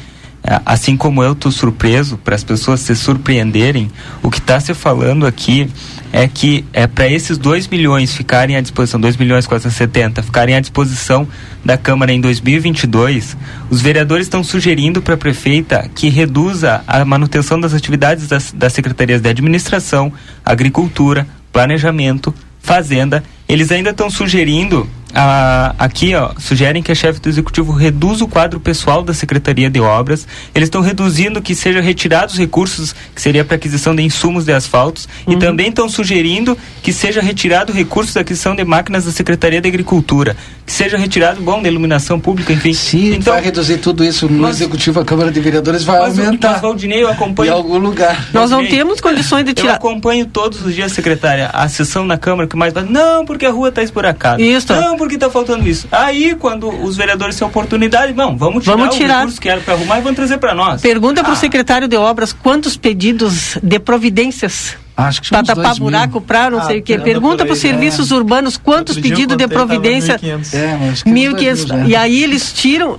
assim como eu estou surpreso, para as pessoas se surpreenderem, o que está se falando aqui é que é para esses 2 milhões ficarem à disposição, 2 milhões 470 ficarem à disposição da Câmara em 2022, os vereadores estão sugerindo para a prefeita que reduza a manutenção das atividades das, das secretarias de administração, agricultura, planejamento, fazenda. Eles ainda estão sugerindo ah, aqui, ó, sugerem que a chefe do executivo reduza o quadro pessoal da Secretaria de Obras. Eles estão reduzindo que seja retirados os recursos que seria para aquisição de insumos de asfaltos e também estão sugerindo que seja retirado recursos da aquisição de máquinas da Secretaria de Agricultura, que seja retirado, bom, da iluminação pública, enfim. Se então, vai reduzir tudo isso no executivo, a Câmara de Vereadores vai mas, aumentar. mas, Valdinei, eu acompanho. Em algum lugar. Nós não Valdinei, temos condições de Eu tirar. acompanho todos os dias, secretária, a sessão na Câmara que mais vai. Não, porque a rua está esburacada. Isso. Não, porque está faltando isso. Aí, quando os vereadores têm oportunidade, não, vamos tirar, Vamos tirar. o recurso que era para arrumar e vamos trazer para nós. Pergunta para o Ah. secretário de obras quantos pedidos de providências Acho que para tapar buraco para não Ah, sei o quê. Pergunta para os aí, serviços urbanos quantos pedidos de providência. 1.500. É, mas acho que uns 1.500. dois mil, né? E aí eles tiram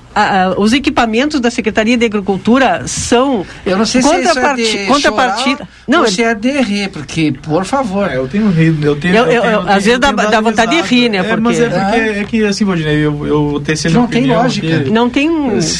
os equipamentos da Secretaria de Agricultura são Eu não sei se isso é contraparti- de contrapartida. chorar Não, Você é de rir, porque, por favor. eu tenho rido, eu tenho. Eu- eu- eu- às vezes dá- dá vontade de rir, né, É, porque- mas é porque Ah. é que assim, Valdinei, eu, eu tecendo Não tem opinião lógica. aqui. Não tem.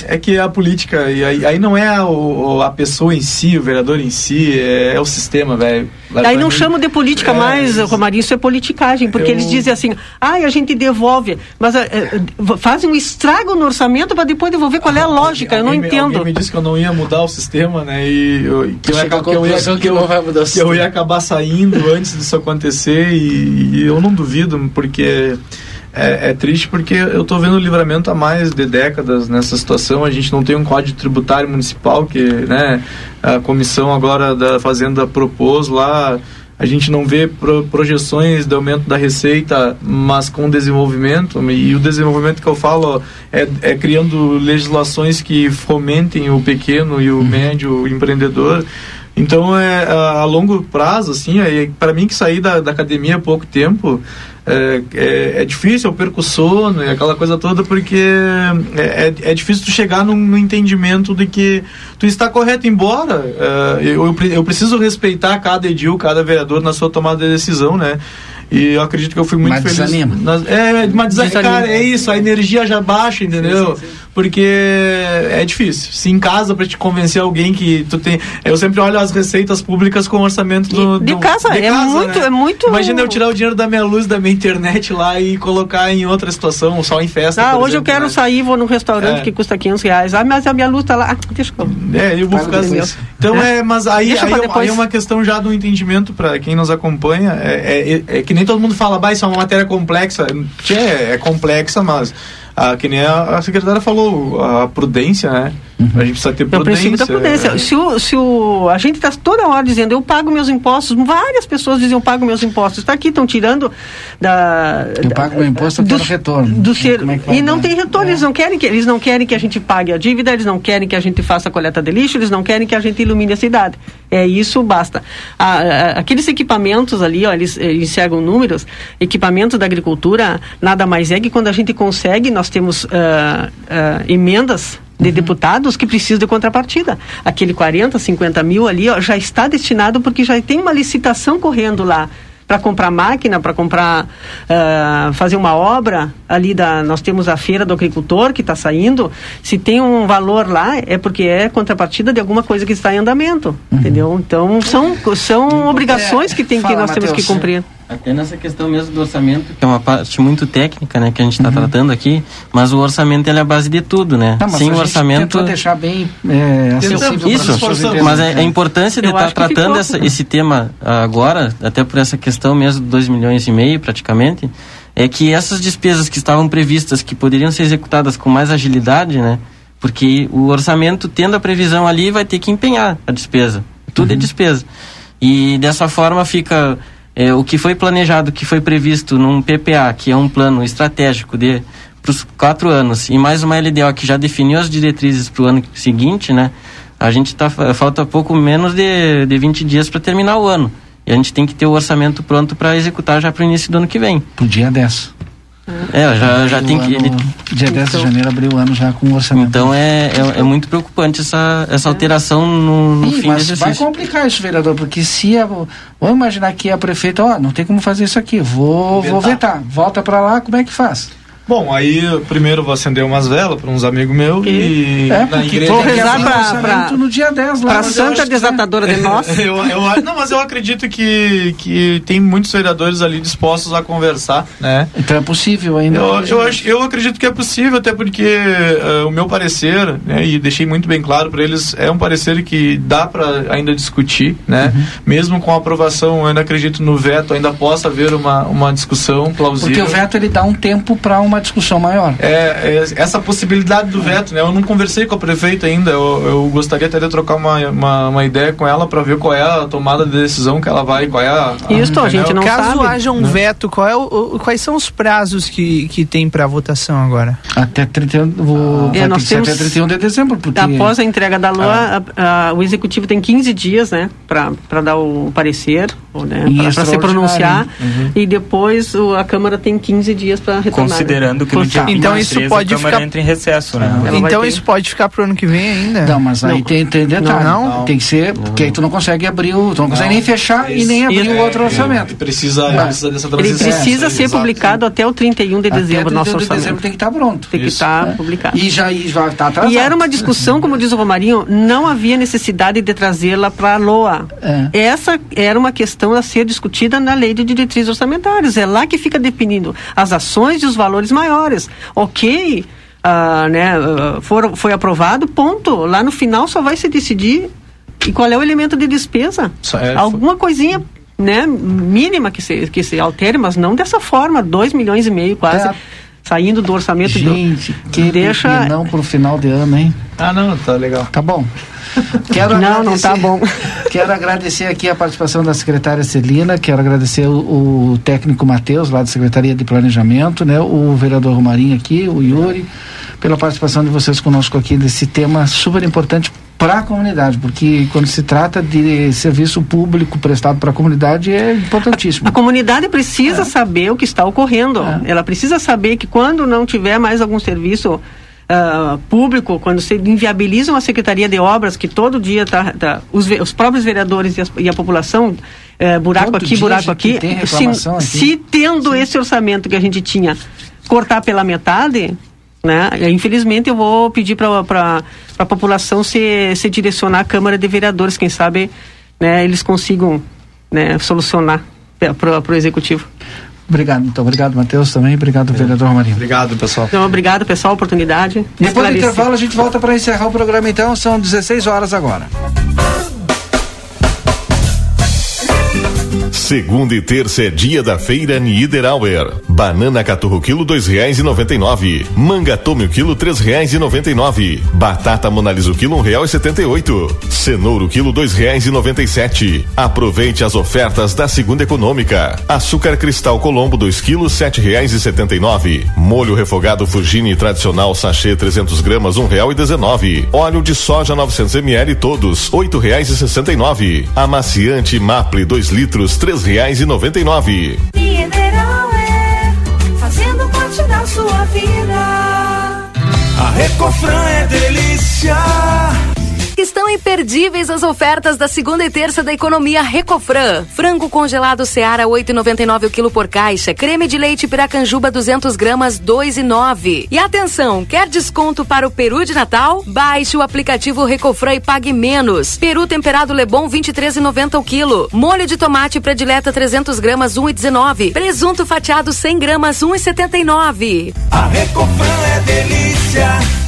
É que a política, e aí, aí não é a pessoa em si, o vereador em si, é, é o sistema, velho. Aí não chamo de política É, mais, Romarinho, isso é politicagem, porque Eu- eles dizem assim, ai, a gente devolve, mas é, fazem um estrago no orçamento para depois devolver, qual é a lógica? Eu não Alguém entendo. Alguém me disse que eu não ia mudar o sistema, né? E eu, eu eu ia, que eu ia acabar saindo antes disso acontecer e, e eu não duvido, porque é, é triste porque eu tô vendo o livramento há mais de décadas nessa situação. A gente não tem um código tributário municipal que, né, a comissão agora da Fazenda propôs lá. A gente não vê pro- projeções de aumento da receita, mas com desenvolvimento. E o desenvolvimento que eu falo é, é criando legislações que fomentem o pequeno e o médio empreendedor. Então, é, a, a longo prazo, assim, é, para mim que saí da, da academia há pouco tempo, é, é, é difícil, eu perco sono e aquela coisa toda, porque é, é, é difícil tu chegar num, num entendimento de que tu está correto, embora é, eu, eu preciso respeitar cada edil, cada vereador na sua tomada de decisão, né? E eu acredito que eu fui muito Mas feliz. desanima. nas- é, mas desanima. Desanima. Cara, é isso, a energia já baixa, entendeu? Porque é difícil. Se em casa pra te convencer alguém que tu tem. Eu sempre olho as receitas públicas com o orçamento do. de casa, é muito- é muito- Imagina eu tirar o dinheiro da minha luz, da minha internet lá e colocar em outra situação, só em festa. Ah, por hoje eu exemplo, quero né? sair, vou num restaurante É. que custa 500 reais. Ah, mas a minha luz tá lá. Ah, deixa eu. É, eu vou ficar assim. Então é, mas aí, aí, é- aí é uma questão já do entendimento para quem nos acompanha. É, é- é que nem todo mundo fala, bah, isso é uma matéria complexa. É, é complexa, mas ah, que nem a, a secretária falou, a prudência, né? A gente precisa ter É o prudência. princípio da prudência. é. Se, o, se o, a gente está toda hora dizendo, eu pago meus impostos, várias pessoas dizem, eu pago meus impostos. Está aqui, estão tirando da. Eu pago meu imposto, eu quero retorno. Do ser, é e não tem retorno, eles não querem que eles não querem que a gente pague a dívida, eles não querem que a gente faça a coleta de lixo, eles não querem que a gente ilumine a cidade. É isso, basta. A- a- aqueles equipamentos ali, ó, eles, eles enxergam números, equipamentos da agricultura nada mais é que quando a gente consegue, nós temos ah, ah, emendas de deputados que precisam de contrapartida. Aquele 40, 50 mil ali ó, já está destinado porque já tem uma licitação correndo lá para comprar máquina, para comprar, ah, fazer uma obra ali da, nós temos a feira do agricultor que está saindo, se tem um valor lá é porque é contrapartida de alguma coisa que está em andamento, entendeu? Então são, são obrigações que tem que Fala, nós temos que cumprir. Até nessa questão mesmo do orçamento, que é uma parte muito técnica, né, que a gente está tratando aqui, mas o orçamento ele é a base de tudo, né? Não, mas Sem a o gente orçamento deixar bem é, acessível para as isso, mas é, a importância de estar que tratando ficou. essa- esse tema agora, até por essa questão mesmo de 2 milhões e meio praticamente, é que essas despesas que estavam previstas, que poderiam ser executadas com mais agilidade, né? Porque o orçamento, tendo a previsão ali, vai ter que empenhar a despesa. Tudo é despesa. E dessa forma fica é, o que foi planejado, o que foi previsto num PPA, que é um plano estratégico de para os quatro anos, e mais uma LDO que já definiu as diretrizes para o ano seguinte, né? A gente tá falta pouco menos de, de 20 dias para terminar o ano. E a gente tem que ter o orçamento pronto para executar já para o início do ano que vem. Pro dia 10. É, já, já tem que. Ele, Dia 10 de janeiro abriu o ano já com o orçamento. então é, é, é muito preocupante essa, essa alteração no, no Ih, fim do mas vai exercício. complicar isso, vereador, porque se a, vamos imaginar que a prefeita, ó, não tem como fazer isso aqui, vou vetar, vou vetar. volta pra lá, como é que faz? Bom, aí eu primeiro vou acender umas velas para uns amigos meus e, É, na porque igreja. vou rezar pra- no dia 10 lá. Eu santa desatadora de nós. eu, eu, acho- não, mas eu acredito que, que tem muitos vereadores ali dispostos a conversar, né? Então é possível ainda. Eu, eu, acho, eu acredito que é possível, até porque eh, o meu parecer, né, e deixei muito bem claro para eles, é um parecer que dá para ainda discutir, né? Uhum. Mesmo com a aprovação, eu ainda acredito no veto, ainda possa haver uma, uma discussão plausível. Porque o veto ele dá um tempo para uma discussão maior. É, é, essa possibilidade do veto, né? Eu não conversei com a prefeita ainda. Eu, eu gostaria até de trocar uma, uma, uma ideia com ela para ver qual é a tomada de decisão que ela vai, qual é a. Isso, a gente não Caso sabe. haja um Né? veto, qual é o- o- quais são os prazos que, que tem para votação agora? Até 31, vou, É, vai nós temos- até 31 de dezembro, porque Após a entrega da lua, Ah. a- a- o executivo tem 15 dias, né, para dar o parecer, ou, né, para se pronunciar, Uhum. e depois o- a Câmara tem 15 dias para retornar. né? Lembrando que no dia Então 23 isso pode a Câmara ficar entra em recesso, né? Então isso pode ficar pro ano que vem ainda? Não, mas aí tem, tem detalhe. Não, não. Tem que ser, porque aí tu não consegue abrir o. Tu não consegue Não. nem fechar e nem abrir o outro orçamento. Precisa, É. precisa dessa Ele transição. precisa ser Exato. publicado até o 31 de Até dezembro, 31 nosso de orçamento. dezembro tem que estar pronto. Tem que estar É. publicado. E já e já está atrasado. E era uma discussão, como diz o Romarinho, não havia necessidade de trazê-la para a LOA. Essa era uma questão a ser discutida na lei de diretrizes orçamentárias. É lá que fica definindo as ações e os valores maiores. Ok, ah, né, foram, foi aprovado, ponto. Lá no final só vai se decidir e qual é o elemento de despesa. É- Alguma coisinha né, mínima que se, que se altere, mas não dessa forma, 2 milhões e meio quase. É. Saindo do orçamento Gente, do, que deixa não pro final de ano, hein? Ah, não, tá legal. Tá bom. Quero Não, não tá bom. Quero agradecer aqui a participação da secretária Celina, quero agradecer o, o técnico Matheus, lá da Secretaria de Planejamento, né? O vereador Romarinho aqui, o Yuri, pela participação de vocês conosco aqui nesse tema super importante para a comunidade, porque quando se trata de serviço público prestado para a comunidade é importantíssimo. A comunidade precisa saber o que está ocorrendo. Ela precisa saber que quando não tiver mais algum serviço ah, público, quando se inviabiliza uma secretaria de obras que todo dia tá, tá- os, os próprios vereadores e, as- e a população eh, buraco Todo aqui, buraco aqui, se, aqui. se tendo esse orçamento que a gente tinha cortar pela metade, né? Infelizmente eu vou pedir para a população se, se direcionar à Câmara de Vereadores, quem sabe né, eles consigam né, solucionar para o Executivo. Obrigado, muito obrigado, Matheus, também. Obrigado, vereador Romarinho. Obrigado, pessoal. Então, obrigado, pessoal, oportunidade. Depois do intervalo, a gente volta para encerrar o programa, então. São 16 horas agora. Segunda e terça é dia da feira Niederauer. Banana caturro quilo dois reais e noventa e nove. Manga tome quilo três reais e noventa e nove. Batata monalisa o quilo um real e setenta e oito. Cenoura quilo dois reais e noventa e sete. Aproveite as ofertas da segunda econômica. Açúcar cristal Colombo dois quilos sete reais e setenta e nove. Molho refogado Fugini tradicional sachê 300 gramas um real e dezenove. Óleo de soja 900 ml todos oito reais e sessenta e nove. Amaciante Maple 2 litros três reais e noventa e nove. Mineral é fazendo parte da sua vida. A Recofran é delícia. Estão imperdíveis as ofertas da segunda e terça da economia Recofran. Frango congelado Seara 8,99 o quilo por caixa. Creme de leite Piracanjuba 200 gramas 2,9. E atenção, quer desconto para o peru de Natal? Baixe o aplicativo Recofran e pague menos. Peru temperado Lebon 23,90 o quilo. Molho de tomate predileta 300 gramas 1,19. Presunto fatiado 100 gramas 1,79. A Recofran é delícia.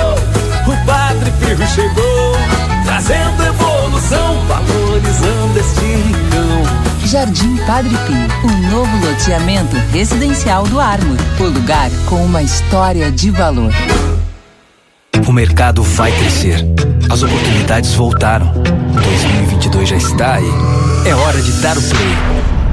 Chegou, trazendo evolução, valorizando este rincão. Jardim Padre Pio, o novo loteamento residencial do Armor. O lugar com uma história de valor. O mercado vai crescer. As oportunidades voltaram. 2022 já está aí. É hora de dar o play.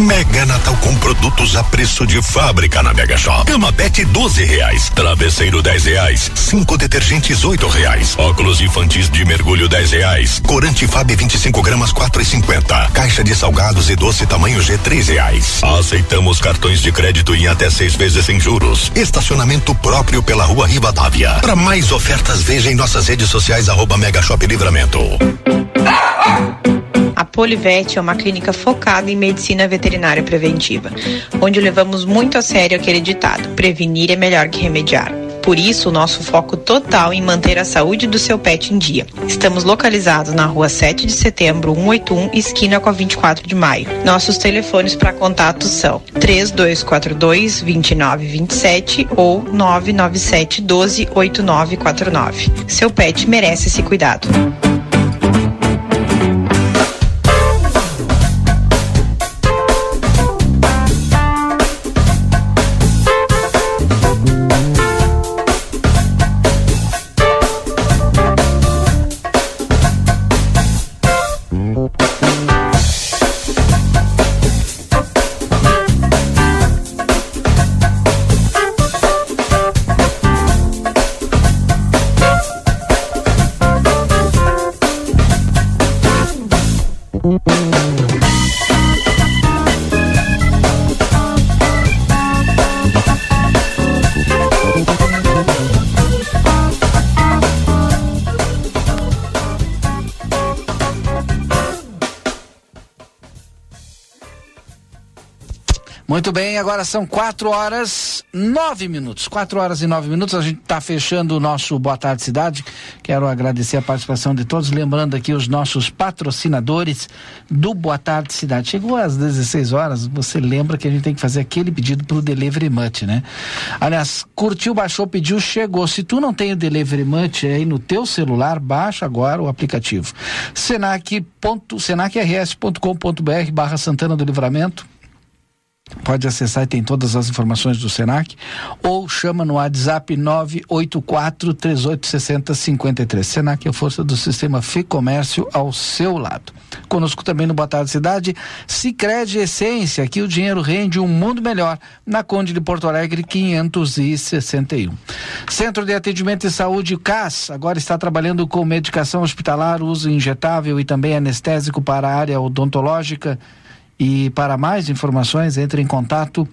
Mega Natal com produtos a preço de fábrica na Mega Shop. Cama Pet 12 reais, travesseiro 10 reais, cinco detergentes 8 reais, óculos infantis de mergulho 10 reais, corante Fab 25 gramas 4,50, caixa de salgados e doce tamanho G 3 reais. Aceitamos cartões de crédito em até seis vezes sem juros. Estacionamento próprio pela Rua Rivadavia. Para mais ofertas veja em nossas redes sociais arroba Mega Shop Livramento. A Polivete é uma clínica focada em medicina veterinária preventiva, onde levamos muito a sério aquele ditado: prevenir é melhor que remediar. Por isso, o nosso foco total em manter a saúde do seu pet em dia. Estamos localizados na rua 7 de setembro, 181, esquina com a 24 de maio. Nossos telefones para contato são 3242 2927 ou 997 12 8949. Seu pet merece esse cuidado. Agora são quatro horas nove minutos. Quatro horas e nove minutos. A gente está fechando o nosso Boa Tarde Cidade. Quero agradecer a participação de todos. Lembrando aqui os nossos patrocinadores do Boa Tarde Cidade. Chegou às 16 horas. Você lembra que a gente tem que fazer aquele pedido para o Delivery Much, né? Aliás, curtiu, baixou, pediu, chegou. Se tu não tem o Delivery Much aí no teu celular, baixa agora o aplicativo. Senac.senacrs.com.br barra Santana do Livramento Pode acessar e tem todas as informações do Senac ou chama no WhatsApp 984 3860 53. Senac é a força do sistema Fê Comércio ao seu lado. Conosco também no Boa Tarde Cidade, Sicredi Essência, aqui o dinheiro rende um mundo melhor, na Conde de Porto Alegre 561. Centro de Atendimento e Saúde CAS, agora está trabalhando com medicação hospitalar, uso injetável e também anestésico para a área odontológica. E para mais informações, entre em contato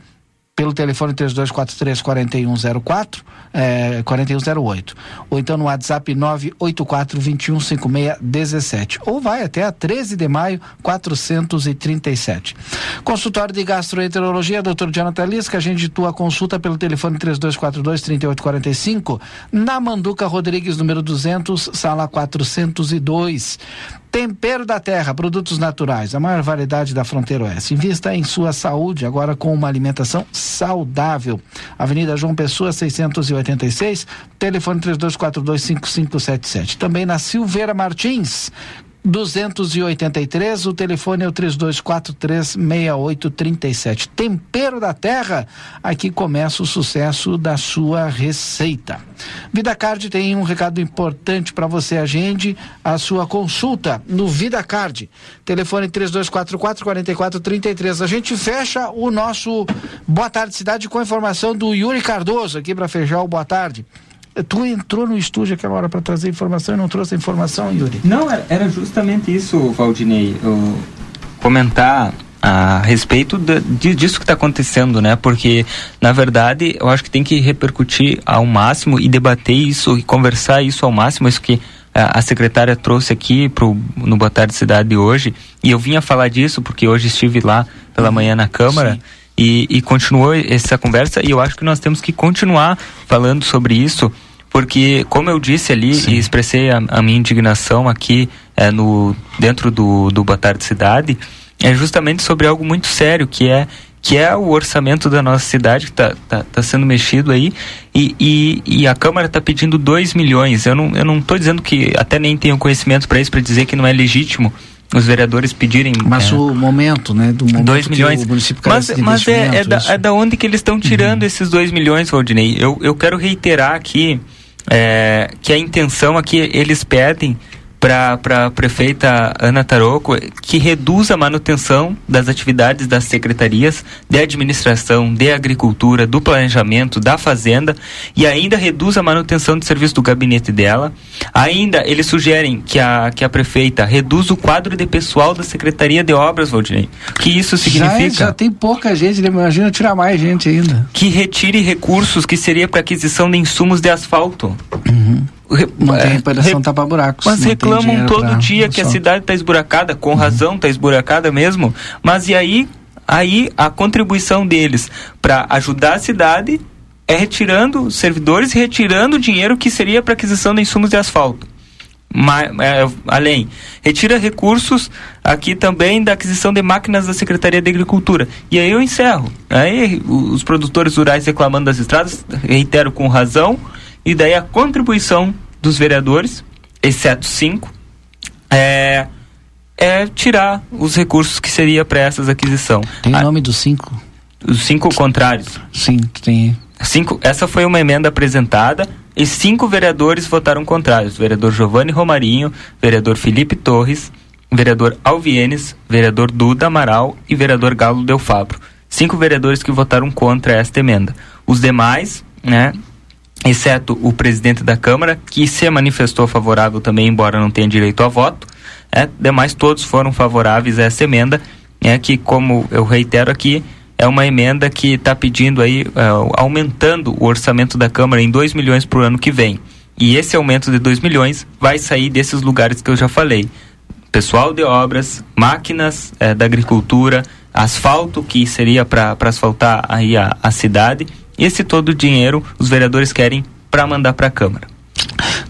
pelo telefone 3243 4104 é, 4108 ou então no WhatsApp 984 215617 ou vai até a 13 de maio 437 consultório de gastroenterologia Dr. Jonathan Lisca a gente tua consulta pelo telefone 3242 3845 na Manduca Rodrigues número 200 sala 402 Tempero da Terra, produtos naturais, a maior variedade da fronteira oeste. Invista em sua saúde agora com uma alimentação saudável. Avenida João Pessoa, 686, telefone 32425577. Também na Silveira Martins, 283, o telefone é o 32436837. Tempero da Terra, aqui começa o sucesso da sua receita. Vida Card tem um recado importante para você, agende a sua consulta no Vida Card. Telefone 3244 4433. A gente fecha o nosso Boa Tarde Cidade com a informação do Yuri Cardoso aqui para fechar o Boa Tarde. Tu entrou no estúdio aquela hora para trazer informação e não trouxe a informação, Yuri? Não, era, justamente isso, Valdinei. Eu comentar a respeito de, disso que está acontecendo, né? Porque, na verdade, eu acho que tem que repercutir ao máximo e debater isso e conversar isso ao máximo, isso que a, secretária trouxe aqui pro, no Boa Tarde Cidade de hoje. E eu vinha falar disso porque hoje estive lá pela manhã na Câmara. Sim. E, e continuou essa conversa e eu acho que nós temos que continuar falando sobre isso porque como eu disse ali Sim. e expressei a, a, minha indignação aqui é, no dentro do, do Boa Tarde Cidade é justamente sobre algo muito sério que é que é o orçamento da nossa cidade que está tá, tá sendo mexido aí e, e, e a Câmara está pedindo 2 milhões. Eu não, eu não estou dizendo que até nem tenho conhecimento para isso, para dizer que não é legítimo os vereadores pedirem. Mas é, o momento, né? Do momento 2 milhões. o município mas mas é, é, da, é da onde que eles estão tirando uhum. esses 2 milhões, Valdinei? Eu, eu quero reiterar aqui é, que a intenção aqui eles pedem para a prefeita Ana Taroco que reduza a manutenção das atividades das secretarias de administração, de agricultura, do planejamento, da fazenda e ainda reduza a manutenção de serviço do gabinete dela. Ainda eles sugerem que a, que a prefeita reduza o quadro de pessoal da Secretaria de Obras, Valdinei. que isso significa? Já, já tem pouca gente, né? imagina tirar mais gente ainda. Que retire recursos que seria para aquisição de insumos de asfalto. Uhum. Não tem reparação tapa buracos. Mas reclamam todo dia que a cidade está esburacada, com uhum. razão está esburacada mesmo. Mas e aí, aí a contribuição deles para ajudar a cidade é retirando servidores e retirando o dinheiro que seria para aquisição de insumos de asfalto. É, além, retira recursos aqui também da aquisição de máquinas da Secretaria de Agricultura. E aí eu encerro. Aí os produtores rurais reclamando das estradas, reitero com razão, e daí a contribuição dos vereadores, exceto cinco, é, é tirar os recursos que seria para essas aquisição. Tem o nome dos cinco? Os cinco contrários. Sim, tem. Cinco, essa foi uma emenda apresentada e cinco vereadores votaram contrários. Vereador Giovanni Romarinho, vereador Felipe Torres, vereador Alvienes, vereador Duda Amaral e vereador Galo Del Fabro. Cinco vereadores que votaram contra esta emenda. Os demais, né, exceto o presidente da Câmara, que se manifestou favorável também, embora não tenha direito a voto. É, demais todos foram favoráveis a essa emenda, é que como eu reitero aqui, é uma emenda que está pedindo aí, uh, aumentando o orçamento da Câmara em 2 milhões por ano que vem. E esse aumento de 2 milhões vai sair desses lugares que eu já falei. Pessoal de obras, máquinas é, da agricultura, asfalto que seria para asfaltar aí a, a cidade esse todo o dinheiro os vereadores querem para mandar para a Câmara.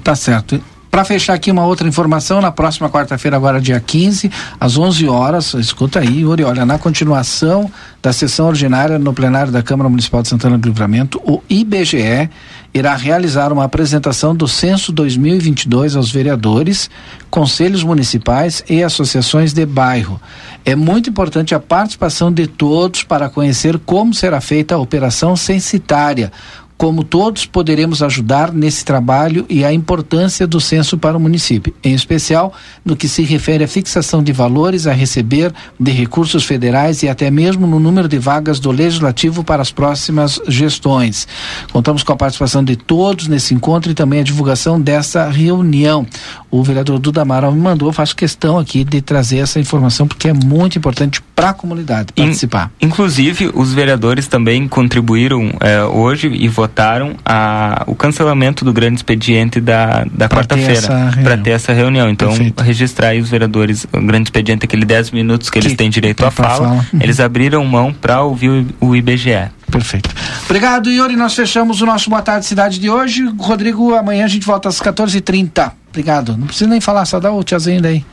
Tá certo. Para fechar aqui uma outra informação, na próxima quarta-feira, agora dia 15, às 11 horas, escuta aí, Yuri, olha, na continuação da sessão ordinária no plenário da Câmara Municipal de Santana do Livramento, o IBGE irá realizar uma apresentação do censo 2022 aos vereadores, conselhos municipais e associações de bairro. É muito importante a participação de todos para conhecer como será feita a operação censitária como todos poderemos ajudar nesse trabalho e a importância do censo para o município, em especial no que se refere à fixação de valores a receber de recursos federais e até mesmo no número de vagas do legislativo para as próximas gestões. Contamos com a participação de todos nesse encontro e também a divulgação dessa reunião. O vereador Duda Amaral me mandou, faço questão aqui de trazer essa informação porque é muito importante para a comunidade participar. In, inclusive, os vereadores também contribuíram eh, hoje e votaram votaram a, o cancelamento do grande expediente da, da quarta-feira para ter essa reunião. Então, Perfeito. registrar aí os vereadores, o grande expediente, aquele 10 minutos que, que eles têm direito à fala, fala. Uhum. eles abriram mão para ouvir o, o IBGE. Perfeito. Obrigado, Yuri. Nós fechamos o nosso Boa Tarde Cidade de hoje. Rodrigo, amanhã a gente volta às 14h30. Obrigado. Não precisa nem falar, só dá o tiazinho daí.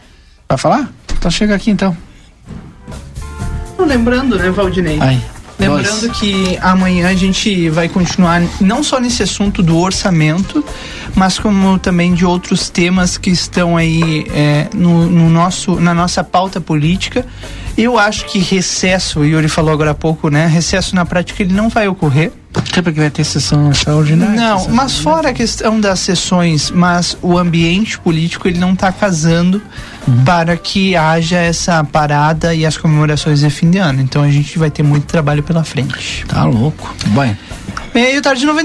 Vai falar? Então chega aqui então. Lembrando, né, Valdinei? Ai. Lembrando que amanhã a gente vai continuar não só nesse assunto do orçamento, mas como também de outros temas que estão aí é, no, no, nosso, na nossa pauta política. Eu acho que recesso, o Yuri falou agora há pouco, né? Recesso na prática ele não vai ocorrer. Até porque vai ter sessão extraordinária. Não, mas fora a questão das sessões, mas o ambiente político ele não está casando uhum. para que haja essa parada e as comemorações de fim de ano. Então a gente vai ter muito trabalho pela frente. Tá louco. Bem. Meio tarde 90